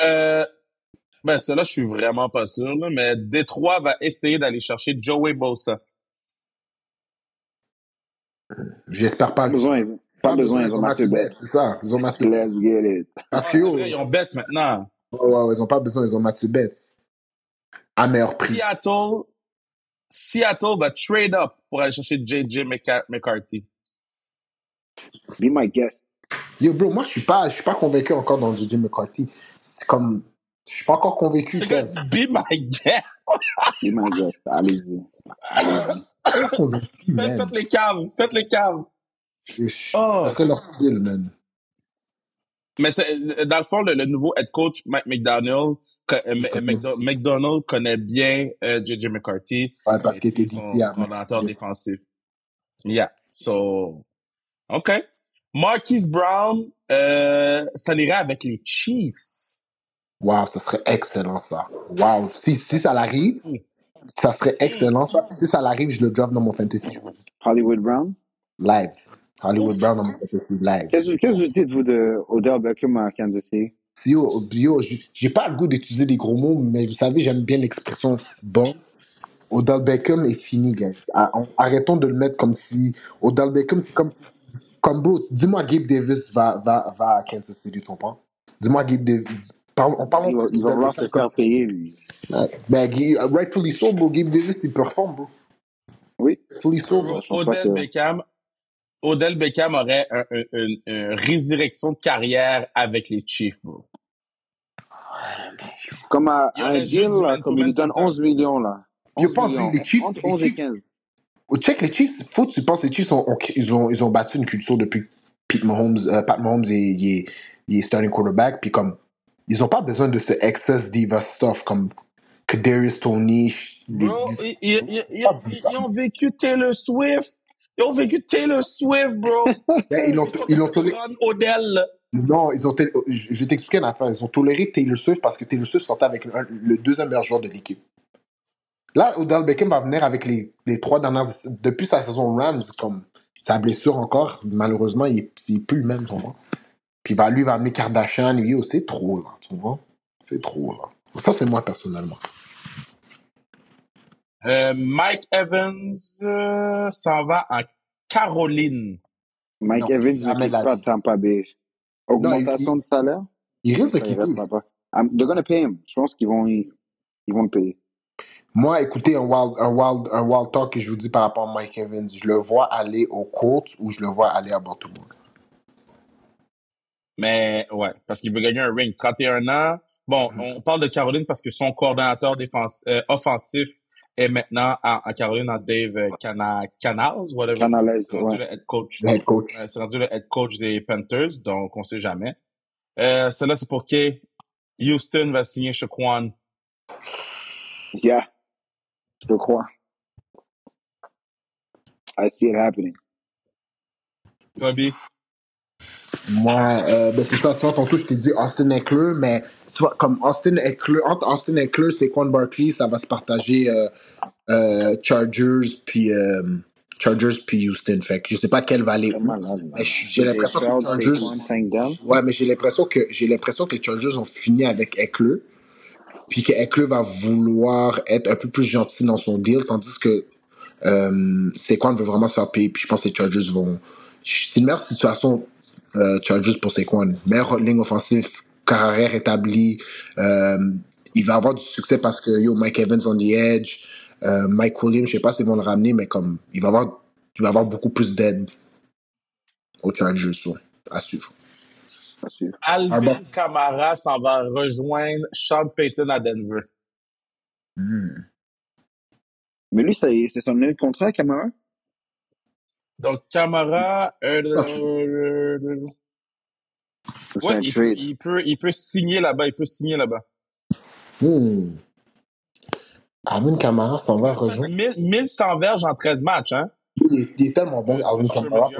Euh, ben, cela, je suis vraiment pas sûr, là, mais Détroit va essayer d'aller chercher Joey Bosa. J'espère pas. Pas besoin, ils, pas besoin, ils ont Matthew Betts. C'est ça, ils ont Matthew Betts. Let's get it. Parce que vrai, ils ont Betts maintenant. ouais, ouais, ils ont pas besoin, ils ont Matthew Betts. À meilleur prix. Seattle, Seattle va trade up pour aller chercher JJ McCa- McCarthy. Be my guest. Yo, bro, moi je suis pas, je suis pas convaincu encore dans JJ McCarthy. C'est comme, je suis pas encore convaincu. Be my guest. Be my guest. Allez-y. Convaincu, Faites, man. faites les caves, faites les caves. Oh. Serait leur style, man. Mais c'est, dans le fond, le, le nouveau head coach, Mike McDonald, euh, McDonald connaît bien euh, JJ McCarthy. Ouais, parce qu'il était d'ici à coordonnateur défensif. Yeah. So, OK. Marquise Brown, euh, ça irait avec les Chiefs. Wow, ça serait excellent ça. Wow. Si, si ça l'arrive, ça serait excellent ça. Si ça l'arrive, je le drop dans mon fantasy. Hollywood Brown? Live. Hollywood Brown dans mon fantasy live. Qu'est-ce que qu'est-ce que vous dites, vous, de Odell Beckham à Kansas City? Si, Yo, yo, j'ai j'ai pas le goût d'utiliser des gros mots, mais vous savez, j'aime bien l'expression bon. Odell Beckham est fini, gars. Ah, on- Arrêtons de le mettre comme si Odell Beckham, c'est comme, comme bro. Dis-moi, Gabe Davis va, va, va à Kansas City, tu comprends? Dis-moi, Gabe Davis. Parle Il va, il va vouloir se faire payer, lui. Ben, Guy- rightfully so, bro. Gabe Davis, il performe, bro. Oui. Rightfully so, bro. pas Odell que- Beckham, Odell Beckham aurait un, un- un- une résurrection de carrière avec les Chiefs, bro. Comme à, Il y à aurait un juste deal, du là, comme il lui donne tout le temps. 11 millions, là. Je 11 pense millions. que les Chiefs- Entre les 11 et Chiefs- 15. Oh, Check les Chiefs. Faut que tu penses les Chiefs ont, ont- ils ont ils ont battu une culture depuis que Pete Mahomes, euh, Pat Mahomes est, il est, il est starting quarterback. Puis comme ils ont pas besoin de ce excess diva stuff comme Tony. les- Bro, ils, ils- ils- ils ont, ont vécu Taylor Swift. Ils ont vécu Taylor Swift, bro. [LAUGHS] Ben, ils l'ont Ils de toléré. Odell. Non, ils ont tolé- je je vais t'expliquer une affaire. Ils ont toléré Taylor Swift parce que Taylor Swift sortait avec le deuxième meilleur joueur de l'équipe. Là, Odell Beckham va venir avec les, les trois dernières. Depuis sa saison Rams, comme sa blessure encore, malheureusement, il est, il est plus le même, tu vois. Puis va, lui, va amener Kardashian, lui, oh, c'est trop, là, tu vois. C'est trop, là. Ça, c'est moi, personnellement. Euh, Mike Evans euh, s'en va en Caroline. Mike Non, Evans ne quitte la pas. Tampa Bay. Augmentation de salaire? Il risque de quitter. they're gonna pay him. Je pense qu'ils vont, ils vont le payer. Moi, écoutez, un wild, un, wild, un wild talk que je vous dis par rapport à Mike Evans, je le vois aller aux Colts ou je le vois aller à Baltimore. Mais ouais, parce qu'il veut gagner un ring. 31 ans. Bon, on parle de Caroline parce que son coordonnateur défense, euh, offensif est maintenant à, à Caroline en Dave euh, Cana, Canals, whatever. Canales, C'est rendu ouais. le head coach. Le head coach. Euh, c'est rendu le head coach des Panthers, donc on sait jamais. Euh, cela, c'est pour qui? Houston va signer Shaquan. Yeah. Je crois. I see it happening. Kobe. Moi, euh, ben c'est ça, tu vois, tantôt, je t'ai dit Austin Eckler, mais tu vois, comme Austin Eckler, entre Austin Eckler et Quan Barkley, ça va se partager euh, euh, Chargers puis euh, Chargers puis Houston. Fait que je sais pas quelle va aller j'ai l'impression que Chargers. Saquon. Ouais, mais j'ai l'impression que j'ai l'impression que les Chargers ont fini avec Eckler. puis que Eckler va vouloir être un peu plus gentil dans son deal, tandis que euh, Saquon veut vraiment se faire payer, puis je pense que les Chargers vont... C'est une meilleure situation euh, Chargers pour Saquon. Meilleure ligne offensive, carrière établie, euh, il va avoir du succès parce que yo, Mike Evans on the edge, euh, Mike Williams, je sais pas s'ils vont le ramener, mais comme il va avoir, il va avoir beaucoup plus d'aide aux Chargers, so, à suivre. à suivre. Alvin Ah? Kamara s'en va rejoindre Sean Payton à Denver. Hmm. Mais lui, c'est c'est son année de contrat, Camara? Donc, Kamara, euh, euh, euh, ouais, il, peut, il, peut, il peut signer là-bas, il peut signer là-bas. Hmm. Alvin Kamara s'en va rejoindre. 1000 1100 verges en 13 matchs, hein? Il est, il est tellement bon, de Alvin 200 Kamara.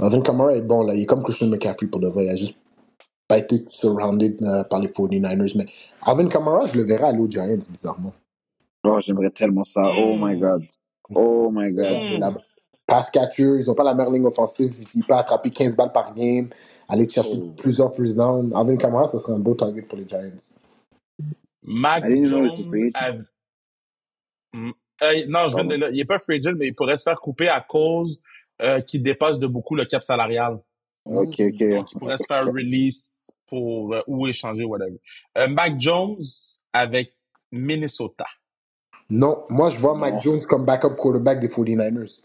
Alvin Kamara est bon, là. Il est comme Christian McCaffrey pour de vrai. Il a juste pas été surrounded euh, par les 49ers. Mais Alvin Kamara, je le verrais aller aux Giants, bizarrement. Oh, j'aimerais tellement ça. Oh my Mm. God. Oh my God. La pass catcher, ils n'ont pas la meilleure ligne offensive. Il peut attraper 15 balles par game, aller chercher Oh. plusieurs first down. Alvin Kamara, ce serait un beau target pour les Giants. Mac Jones. a- Mm. Euh, non, je viens de. Il est pas free mais il pourrait se faire couper à cause euh, qu'il dépasse de beaucoup le cap salarial. Ok, ok. Donc, il pourrait se faire release pour euh, ou échanger, whatever. Euh, Mac Jones avec Minnesota. Non, moi, je vois. Mac Jones comme backup quarterback des 49ers.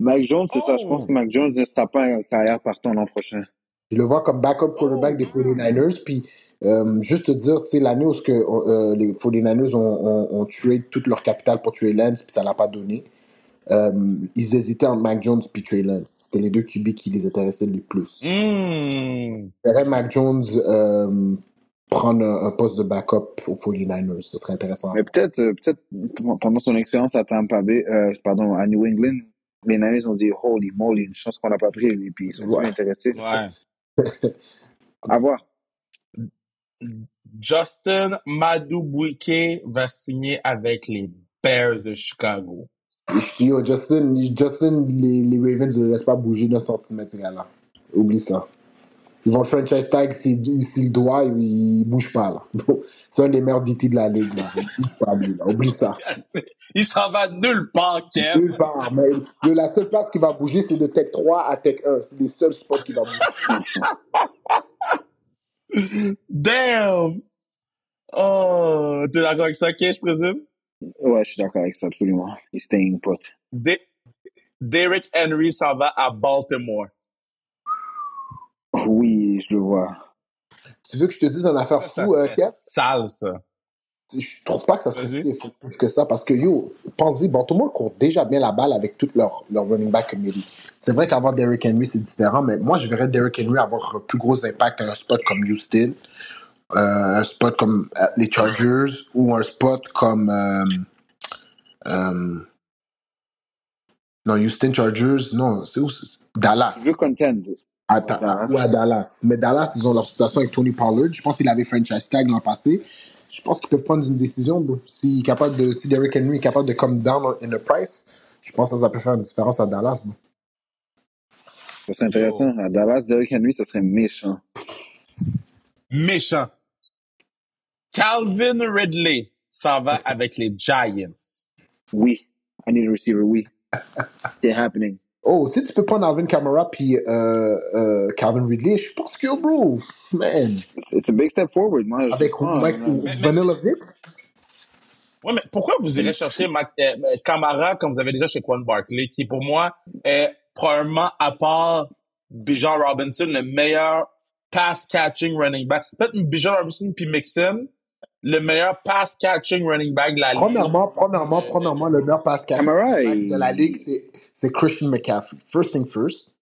Mac Jones, c'est ça. Je pense Oh! que Mac Jones ne sera pas en carrière partant l'an prochain. Je le vois comme backup quarterback Oh! des 49ers. Puis, euh, juste te dire, tu sais, l'année où ce que, euh, les 49ers ont, ont, ont tué toute leur capital pour tuer Lance, puis ça l'a pas donné. Euh, ils hésitaient entre Mac Jones et Trey Lance. C'était les deux QB qui les intéressaient le plus. Hmm. Je verrais Mac Jones euh, prendre un, un poste de backup aux 49ers. Ce serait intéressant. Mais peut-être, peut-être pendant son expérience à Tampa Bay, euh, pardon, à New England, les Niners ont dit holy moly, une chance qu'on n'a pas pris lui, puis ils sont Ouais. intéressés. Ouais. À voir. Justin Madubuike va signer avec les Bears de Chicago. Yo, Justin, Justin les, les Ravens ne le laissent pas bouger d'un centimètre, ce gars-là. Oublie ça. Ils vont le franchise tag s'il s'il doit, il, il bouge pas, là. C'est un des meilleurs DT de la ligue, là. Il bouge pas, lui, là. Oublie ça. [LAUGHS] Il s'en va nulle part, Kev. Nulle part. Mais yo, la seule place qui va bouger, c'est de Tech 3 à Tech 1. C'est les seuls spots qui va bouger. [LAUGHS] Damn! Oh, t'es d'accord avec ça, Kev, je présume? Ouais, je suis d'accord avec ça, absolument. He's staying put. De- Derrick Henry s'en va à Baltimore. Tu veux que je te dise une affaire Ça, ça fou, euh, sale, ça. Je trouve pas que ça serait si effectif que ça parce que yo, pense-y, Baltimore court déjà bien la balle avec tout leur, leur running back committee. C'est vrai qu'avoir Derrick Henry, c'est différent, mais moi, je verrais Derrick Henry avoir un plus gros impact à un spot comme Houston, euh, un spot comme euh, les Chargers ou un spot comme. euh, euh, non, Houston Chargers, non, c'est où Dallas. Tu veux contend. À, Ta- Dallas. ou à Dallas. Mais Dallas, ils ont leur situation avec Tony Pollard. Je pense qu'il avait franchise tag l'an passé. Je pense qu'ils peuvent prendre une décision, bro. Si, capable de, si Derrick Henry est capable de come down in the price, je pense que ça peut faire une différence à Dallas, bro. Ça serait intéressant. À Dallas, Derrick Henry, ça serait méchant. Méchant. Calvin Ridley s'en va avec les Giants. Oui. I need a receiver, oui. [LAUGHS] C'est happening. Oh, si tu peux prendre Alvin Kamara puis euh, euh, Calvin Ridley, je pense que, bro, man, It's, a big step forward. Moi, je avec Mike man. Mais- Vanilla Vic, Ouais, mais pourquoi vous irez chercher Mac, euh, euh, Camara comme vous avez déjà chez Quan Barkley, qui pour moi est probablement, à part Bijan Robinson, le meilleur pass-catching running back. Peut-être Bijan Robinson puis Mixon, le meilleur pass-catching running back de la ligue. premièrement, premièrement, Euh, premièrement, le meilleur pass Camara, il- de la ligue, c'est c'est Christian McCaffrey. First thing first.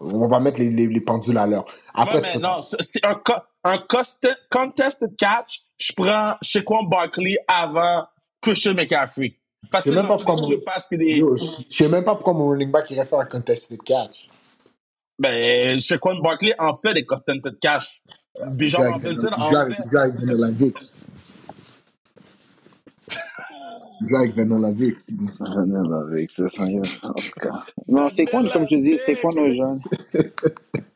On va mettre les, les, les pendules à l'heure. Après, Ouais, mais non, c'est un, co- un contested catch. Je prends chez Quan Barkley avant Christian McCaffrey. Facile, Je sais même pas c'est pourquoi sur le mon- pass puis des, Yo, je sais même pas pourquoi mon running back irait faire un contested catch. Ben, chez Quan Barkley en fait des contested catch. Bijan Robinson je en joue avec- fait. joue avec Vanilla Vic. Je joue avec Vanilla Vic. Avec ça, est, en tout cas. Non, c'est quoi, comme je dis, c'est quoi nos jeunes? [LAUGHS]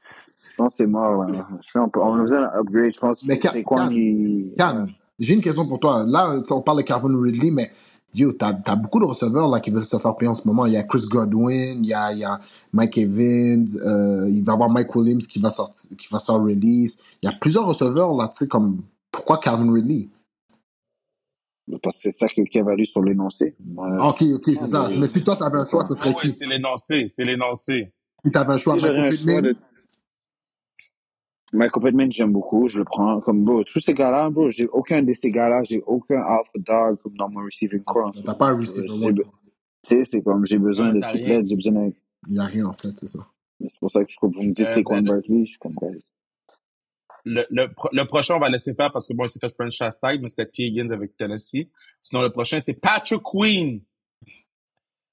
pense que c'est mort. Je pense, on, a besoin d'un upgrade. Je pense Mais Can, il... Can, ouais. j'ai une question pour toi. Là, on parle de Calvin Ridley, mais yo, t'as as beaucoup de receveurs là qui veulent se faire payer en ce moment. Il y a Chris Godwin, il y a, il y a Mike Evans, euh, il va y avoir Mike Williams qui va sortir, qui va sortir release. Il y a plusieurs receveurs là, tu sais, comme pourquoi Calvin Ridley? Parce que c'est ça que Kev a lu sur l'énoncé. Ouais. Ah, Ok, ok, c'est Ah, ça. mais- si toi t'avais un choix, ce serait ouais, qui? c'est l'énoncé, c'est l'énoncé. Si t'avais un choix, Si choix Pittman? de... Michael Pittman, j'aime beaucoup. Je le prends comme bro. Tous ces gars-là, bro, j'ai aucun de ces gars-là, j'ai aucun alpha dog comme dans mon receiving core. T'as pas un receiver one. Tu sais, c'est comme j'ai besoin de triplettes, j'ai besoin d'un. Il y a rien en fait, c'est ça. Mais C'est pour ça que je, vous me dites Euh, Saquon ben, Barkley, je suis comme guys. Le, le, pro- le prochain, on va laisser faire parce que bon, il s'est fait franchise tag, mais c'était T. Higgins avec Tennessee. Sinon, le prochain, c'est Patrick Queen.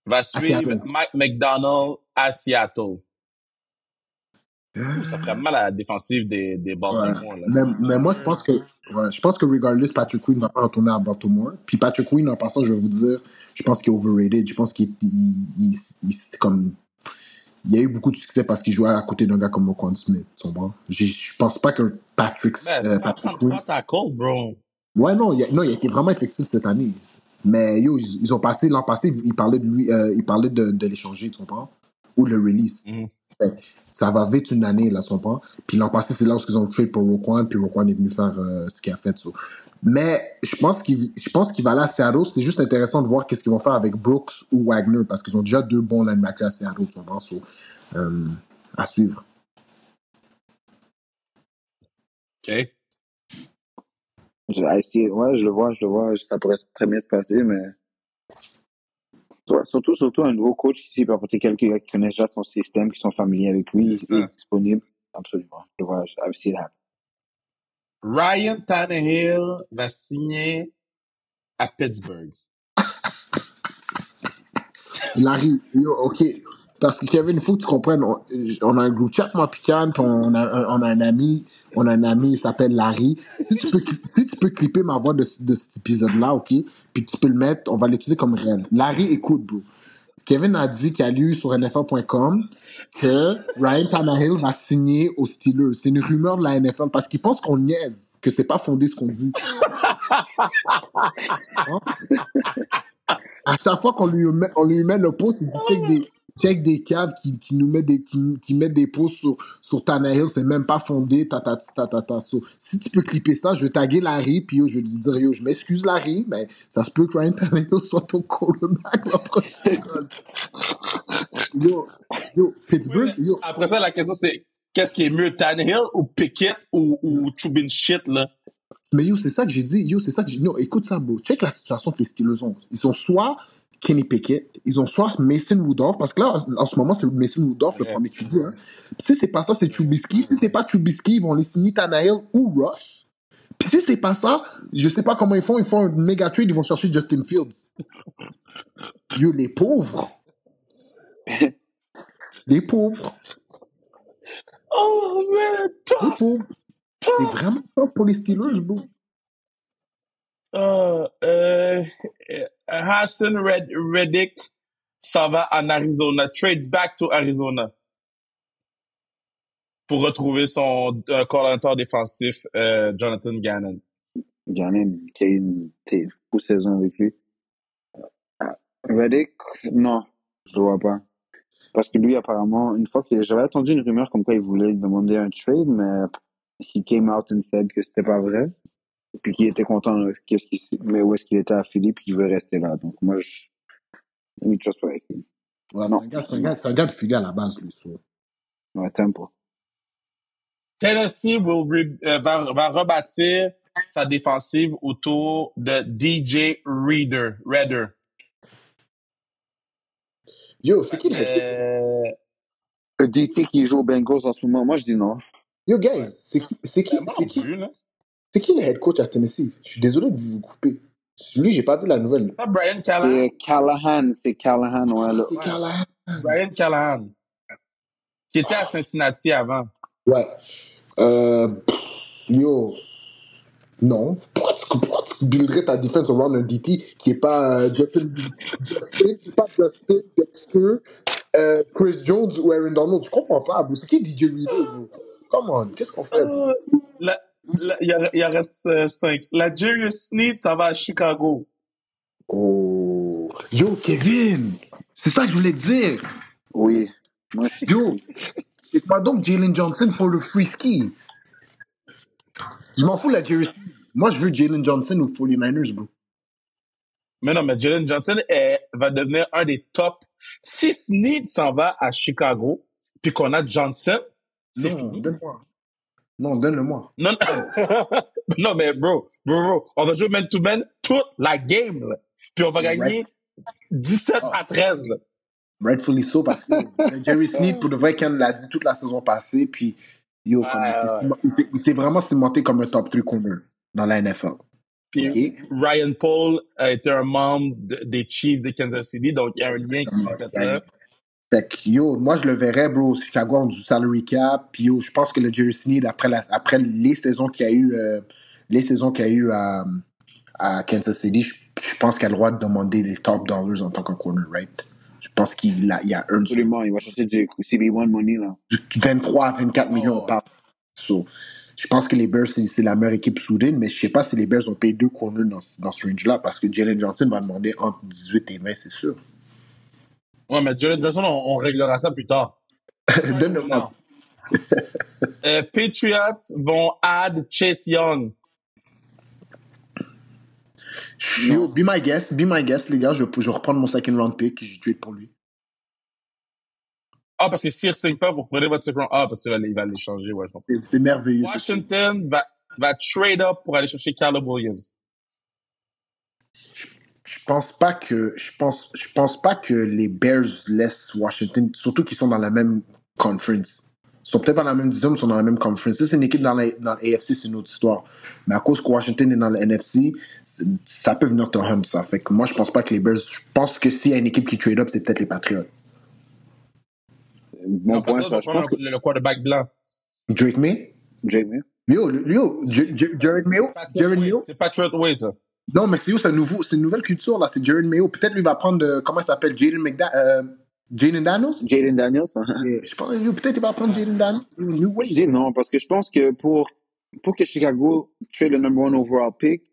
Va suivre. Mike McDonald à Seattle. Ça ferait mal à la défensive des, des Ouais. Baltimore. Là. Mais, mais moi, je pense que, ouais, je pense que regardless, Patrick Queen va pas retourner à Baltimore. Puis Patrick Queen, en passant, je vais vous dire, je pense qu'il est overrated. Je pense qu'il il, comme, il a eu beaucoup de succès parce qu'il jouait à côté d'un gars comme Roquan Smith. tu comprends? J'ai- Je pense pas que Patrick, Ben, euh, Patrick Queen. 133 tackles, bro. Ouais, non, il a, non, il a été vraiment effectif cette année. Mais yo, ils, ils ont passé, l'an passé, ils parlaient de lui, euh, ils parlaient de, de l'échanger, tu comprends? Ou le release. Mhm. Ça va vite une année, là, tu comprends? Puis l'an passé, c'est là où ils ont trade pour Roquan, puis Roquan est venu faire euh, ce qu'il a fait. so. Mais je pense qu'il je pense qu'il va aller à Seattle. C'est juste intéressant de voir qu'est-ce qu'ils vont faire avec Brooks ou Wagner, parce qu'ils ont déjà deux bons linebackers à Seattle, tu comprends? So, euh, à suivre. OK. Je, ouais, je le vois, je le vois, ça pourrait très bien se passer, mais. Ouais, surtout, surtout un nouveau coach qui peut apporter quelqu'un qui connaît déjà son système, qui sont familiers avec lui, qui est disponible. Absolument. Je vois, I see it happen. Ryan Tannehill va signer à Pittsburgh. Larry, yo, ok. Parce que Kevin, il faut que tu comprennes, on, on a un groupe chat, moi, Pican, puis on a, un- on a un ami, on a un ami, il s'appelle Larry. Si tu peux, si tu peux clipper ma voix de, de cet épisode-là, ok, puis tu peux le mettre, on va l'utiliser comme réel. Larry, écoute, bro. Kevin a dit qu'il a lu sur NFL.com que Ryan Tannehill va signer aux Steelers. C'est une rumeur de la NFL parce qu'il pense qu'on niaise, que c'est pas fondé ce qu'on dit. [LAUGHS] Hein? À chaque fois qu'on lui met, on lui met le post, il dit check des, check des caves qui, qui nous met des, qui, qui mettent des posts sur, sur Tannehill, c'est même pas fondé, ta, ta, ta, ta, ta. So, si tu peux clipper ça, je vais taguer Larry, puis yo, je vais lui dire, yo, je m'excuse Larry, mais ça se peut que Ryan Tannehill soit ton quarterback la prochaine. Yo, yo, Pittsburgh, après ça, la question, c'est qu'est-ce qui est mieux, Tannehill ou Pickett ou, ou Chubin Shit, là? Mais yo, c'est ça que j'ai dit. Yo, c'est ça que j'ai dit. Non, écoute ça, bro. Check la situation que les Steelers ont. Ils ont soit Kenny Pickett, ils ont soit Mason Rudolph, parce que là, en ce moment, c'est Mason Rudolph, le Ouais. premier QB. Hein. Si c'est pas ça, c'est Trubisky. Si c'est pas Trubisky, ils vont les signer Tannehill ou Ross. Puis si c'est pas ça, je sais pas comment ils font. Ils font un méga trade, ils vont chercher Justin Fields. Yo, les pauvres. Les pauvres. Oh, man, Les tough, pauvres. C'est vraiment tough pour les Steelers, bro. Euh, euh, Hassan Red, Reddick s'en va en Arizona. Trade back to Arizona. Pour retrouver son euh, coordinateur défensif, euh, Jonathan Gannon. Gannon, qui a une fou saison avec lui. Ah, Reddick, non, je le vois pas. Parce que lui, apparemment, une fois que j'avais entendu une rumeur comme quoi il voulait demander un trade, mais he came out and said que c'était pas vrai. Puis qu'il était content, de qu'est-ce qu'il, mais où est-ce qu'il était à Philly, puis qu'il veut rester là. Donc moi, je, let I see. Ouais, c'est Non, un gars, c'est un gars, c'est un gars de Philly à la base, lui. so. ouais, pas. Tennessee will re- euh, va, va rebâtir sa défensive autour de DJ Reader. Redder. Yo, c'est qui le? Euh, Le DT qui joue aux Bengals en ce moment, moi, je dis non. Yo, ouais. guys, c'est qui, c'est qui, moi c'est qui. C'est qui le head coach à Tennessee? Je suis désolé de vous couper. Lui, j'ai pas vu la nouvelle. Pas Brian Callahan. C'est Callahan, c'est Callahan, ouais, Ah, le, c'est. Callahan. Brian Callahan. Qui était à Cincinnati avant. Ouais. Euh, pff, yo, non. Pourquoi tu, pourquoi tu builderais ta défense around un DT qui est pas euh, Justin, Justin, qui est pas Justin, Dexter, euh, Chris Jones ou Aaron Donald? Tu comprends pas, bro. C'est qui DJ Reader, bro? Come on, qu'est-ce qu'on fait? Euh, la- la- il, y en- il en reste euh, cinq. La Jarius Sneed, ça va à Chicago. Oh. Yo, Kevin! C'est ça que je voulais te dire. Oui. Moi aussi. Yo, c'est pas donc Jalen Johnson pour le free ski? Je m'en fous la Jerry Sneed. Moi, je veux Jalen Johnson ou 49ers, bro. Mais non, mais Jalen Johnson est- va devenir un des top. Si Sneed s'en va à Chicago, puis qu'on a Johnson, c'est Non, fini. donne-moi. Non, donne-le-moi. Non, [LAUGHS] non, mais bro, bro, bro, on va jouer man-to-man toute la game, là. Puis on va gagner 17 à 13, là. Rightfully so, parce que [LAUGHS] Jerry Sneed, pour de vrai, Ken l'a dit toute la saison passée, puis yo, comme il s'est ouais. ciment- il s'est- il s'est vraiment cimenté comme un top 3 corner dans la NFL. Puis? Ryan Paul a été un membre de- des Chiefs de Kansas City, donc il y a un lien qui est fait là. Fait que yo, moi je le verrais, bro, Chicago ont du salary cap, puis yo, je pense que le Jerry Sneed, après, la, après les saisons qu'il y a eu, euh, les saisons qu'il y a eu à, à Kansas City, je, je pense qu'il a le droit de demander les top dollars en tant que corner, right? Je pense qu'il a, il a earned du Absolument. Il va chercher du CB1 money, là. du 23 à 24 millions par. So, je pense que les Bears, c'est la meilleure équipe soudaine, mais je sais pas si les Bears ont payé deux corners dans, ce- dans ce range-là, parce que Jalen Johnson va demander entre 18 et 20, c'est sûr. Ouais, mais Jalen Johnson, on, on réglera ça plus tard. [LAUGHS] Donne-le-moi. Euh, Patriots vont add Chase Young. Yo, be my guest, be my guest, les gars. Je, je vais reprendre mon second round pick je trade pour lui. Ah, parce que s'il ne signe pas, vous reprenez votre second. Ah, parce qu'il va, il va l'échanger, ouais, C'est merveilleux. Washington va, va trade up pour aller chercher Caleb Williams. Je pense pas que je pense je pense pas que les Bears laissent Washington, surtout qu'ils sont dans la même conference. Ils sont peut-être pas dans la même division, mais ils sont dans la même conference. Si c'est une équipe dans la dans l'AFC, c'est une autre histoire. Mais à cause que Washington est dans le NFC, ça peut venir te hunt ça. Fait que moi, je pense pas que les Bears. Je pense que s'il y a une équipe qui trade up, c'est peut-être les Patriots. Bon Non, point, ça. Je pense que le, quarterback blanc. Drake May? Yo, le- yo, J- Jared Mayo, Jared. Mayo. C'est Patriot Way, ça. Non, mais c'est où, c'est une nouvelle culture là. C'est Jared Mayo. Peut-être lui va prendre, comment il s'appelle, Jaden McDa, euh, Jaden Daniels? Jaden Daniels. hein. Je pense, peut-être il va prendre Jaden Daniels. New je dis non, parce que je pense que pour, pour que Chicago trade le number one overall pick,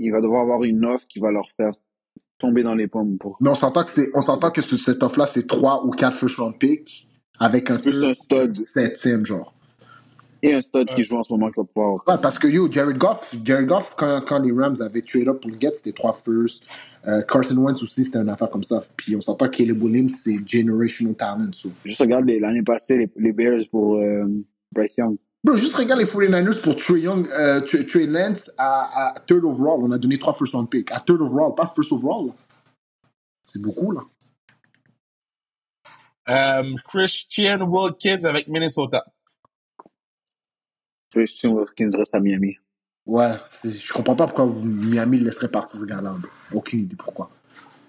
il va devoir avoir une offre qui va leur faire tomber dans les pommes. Pour... Mais on s'entend que c'est, on s'entend que ce- cette offre-là, c'est 3 ou 4 first round picks avec un Plus peu un stud. septième, genre. Et un stud qui joue en ce moment qui va pouvoir. Ouais, parce que yo, Jared Goff, Jared Goff, quand, quand les Rams avaient trade up pour le get, c'était 3 first. Euh, Carson Wentz aussi, c'était une affaire comme ça. Puis on s'entend que Caleb Williams, c'est generational talent. So. Juste regarde l'année passée, les, les Bears pour euh, Bryce Young. Bro, juste regarde les 49ers pour Trey Young, euh, Trey, Trey Lance à, à third overall. On a donné 3 first round picks. À third overall, pas first overall. C'est beaucoup, là. Euh, Christian Wilkins avec Minnesota. Christian Wilkins reste à Miami. Ouais, je comprends pas pourquoi Miami laisserait partir ce gars-là. Aucune idée pourquoi.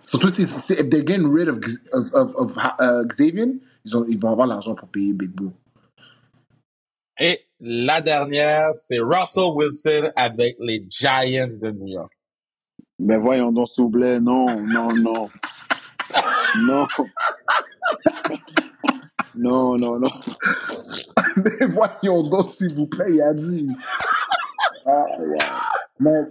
Surtout si, if they're getting rid of, of, of, of uh, Xavier, ils, ont, ils vont avoir l'argent pour payer Big Boo. Et la dernière, c'est Russell Wilson avec les Giants de New York. Ben voyons donc, s'il vous plaît. Non, non, non. [LAUGHS] Non. Non, non, non. Mais voyons donc, s'il vous plaît, il a dit. Ah. Mais,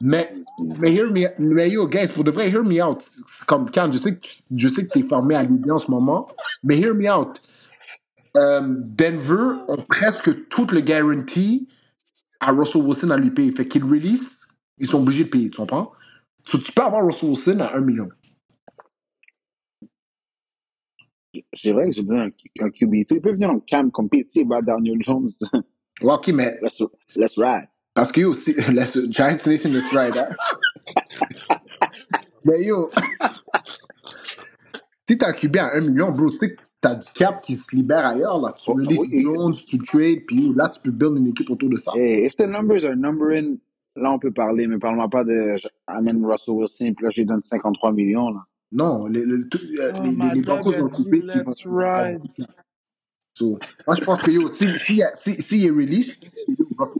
mais, mais, hear me, mais yo, guys, pour de vrai, hear me out. Comme quand je sais que tu- je sais que t'es formé à l'idée en ce moment, mais hear me out. Euh, Denver ont presque tout le guarantee à Russell Wilson à lui payer. Fait qu'ils release, ils sont obligés de payer, tu comprends? So, tu peux avoir Russell Wilson à 1 million. C'est vrai que j'ai besoin d'un un QB2. Il peut venir en cam compétitif, bah, Daniel Jones. Ouais, ok, mais Let's, let's ride. parce que yo, si, [LAUGHS] la Giants Nation is right, hein? mais yo, [LAUGHS] si t'as un QB à 1 million, bro, tu sais que t'as du cap qui se libère ailleurs, là. Tu Oh, releases oui, oui. Jones, tu trades, puis là, tu peux build une équipe autour de ça. Hey, if the numbers are numbering, là, on peut parler, mais parle-moi pas de amène Russell Wilson, puis là, je lui donne 53 millions, là. Non, les, les, tout- euh, Oh, les, les, les Broncos vont couper. moi, je pense que yo, si, si, si, si il est release,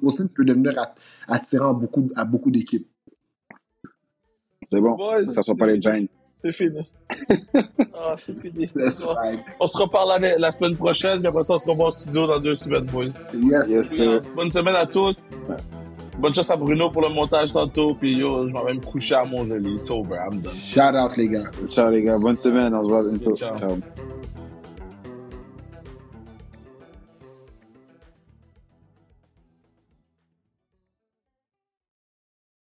Wilson peut devenir att- attirant à beaucoup, à beaucoup d'équipes. C'est bon. Boys, ça soit pas les Giants. C'est fini. [LAUGHS] ah, c'est fini. Let's On ride. on se reparle la, semaine prochaine, puis après ça, on se revoit en studio dans deux semaines, boys. Yes. Bonne semaine à tous. Bonne chance à Bruno pour le montage tantôt, puis yo, je vais même coucher à mon joli. It's over, I'm done. Shout out, les gars. Ciao les gars, bonne semaine, on se voit bientôt. Ciao. Ciao.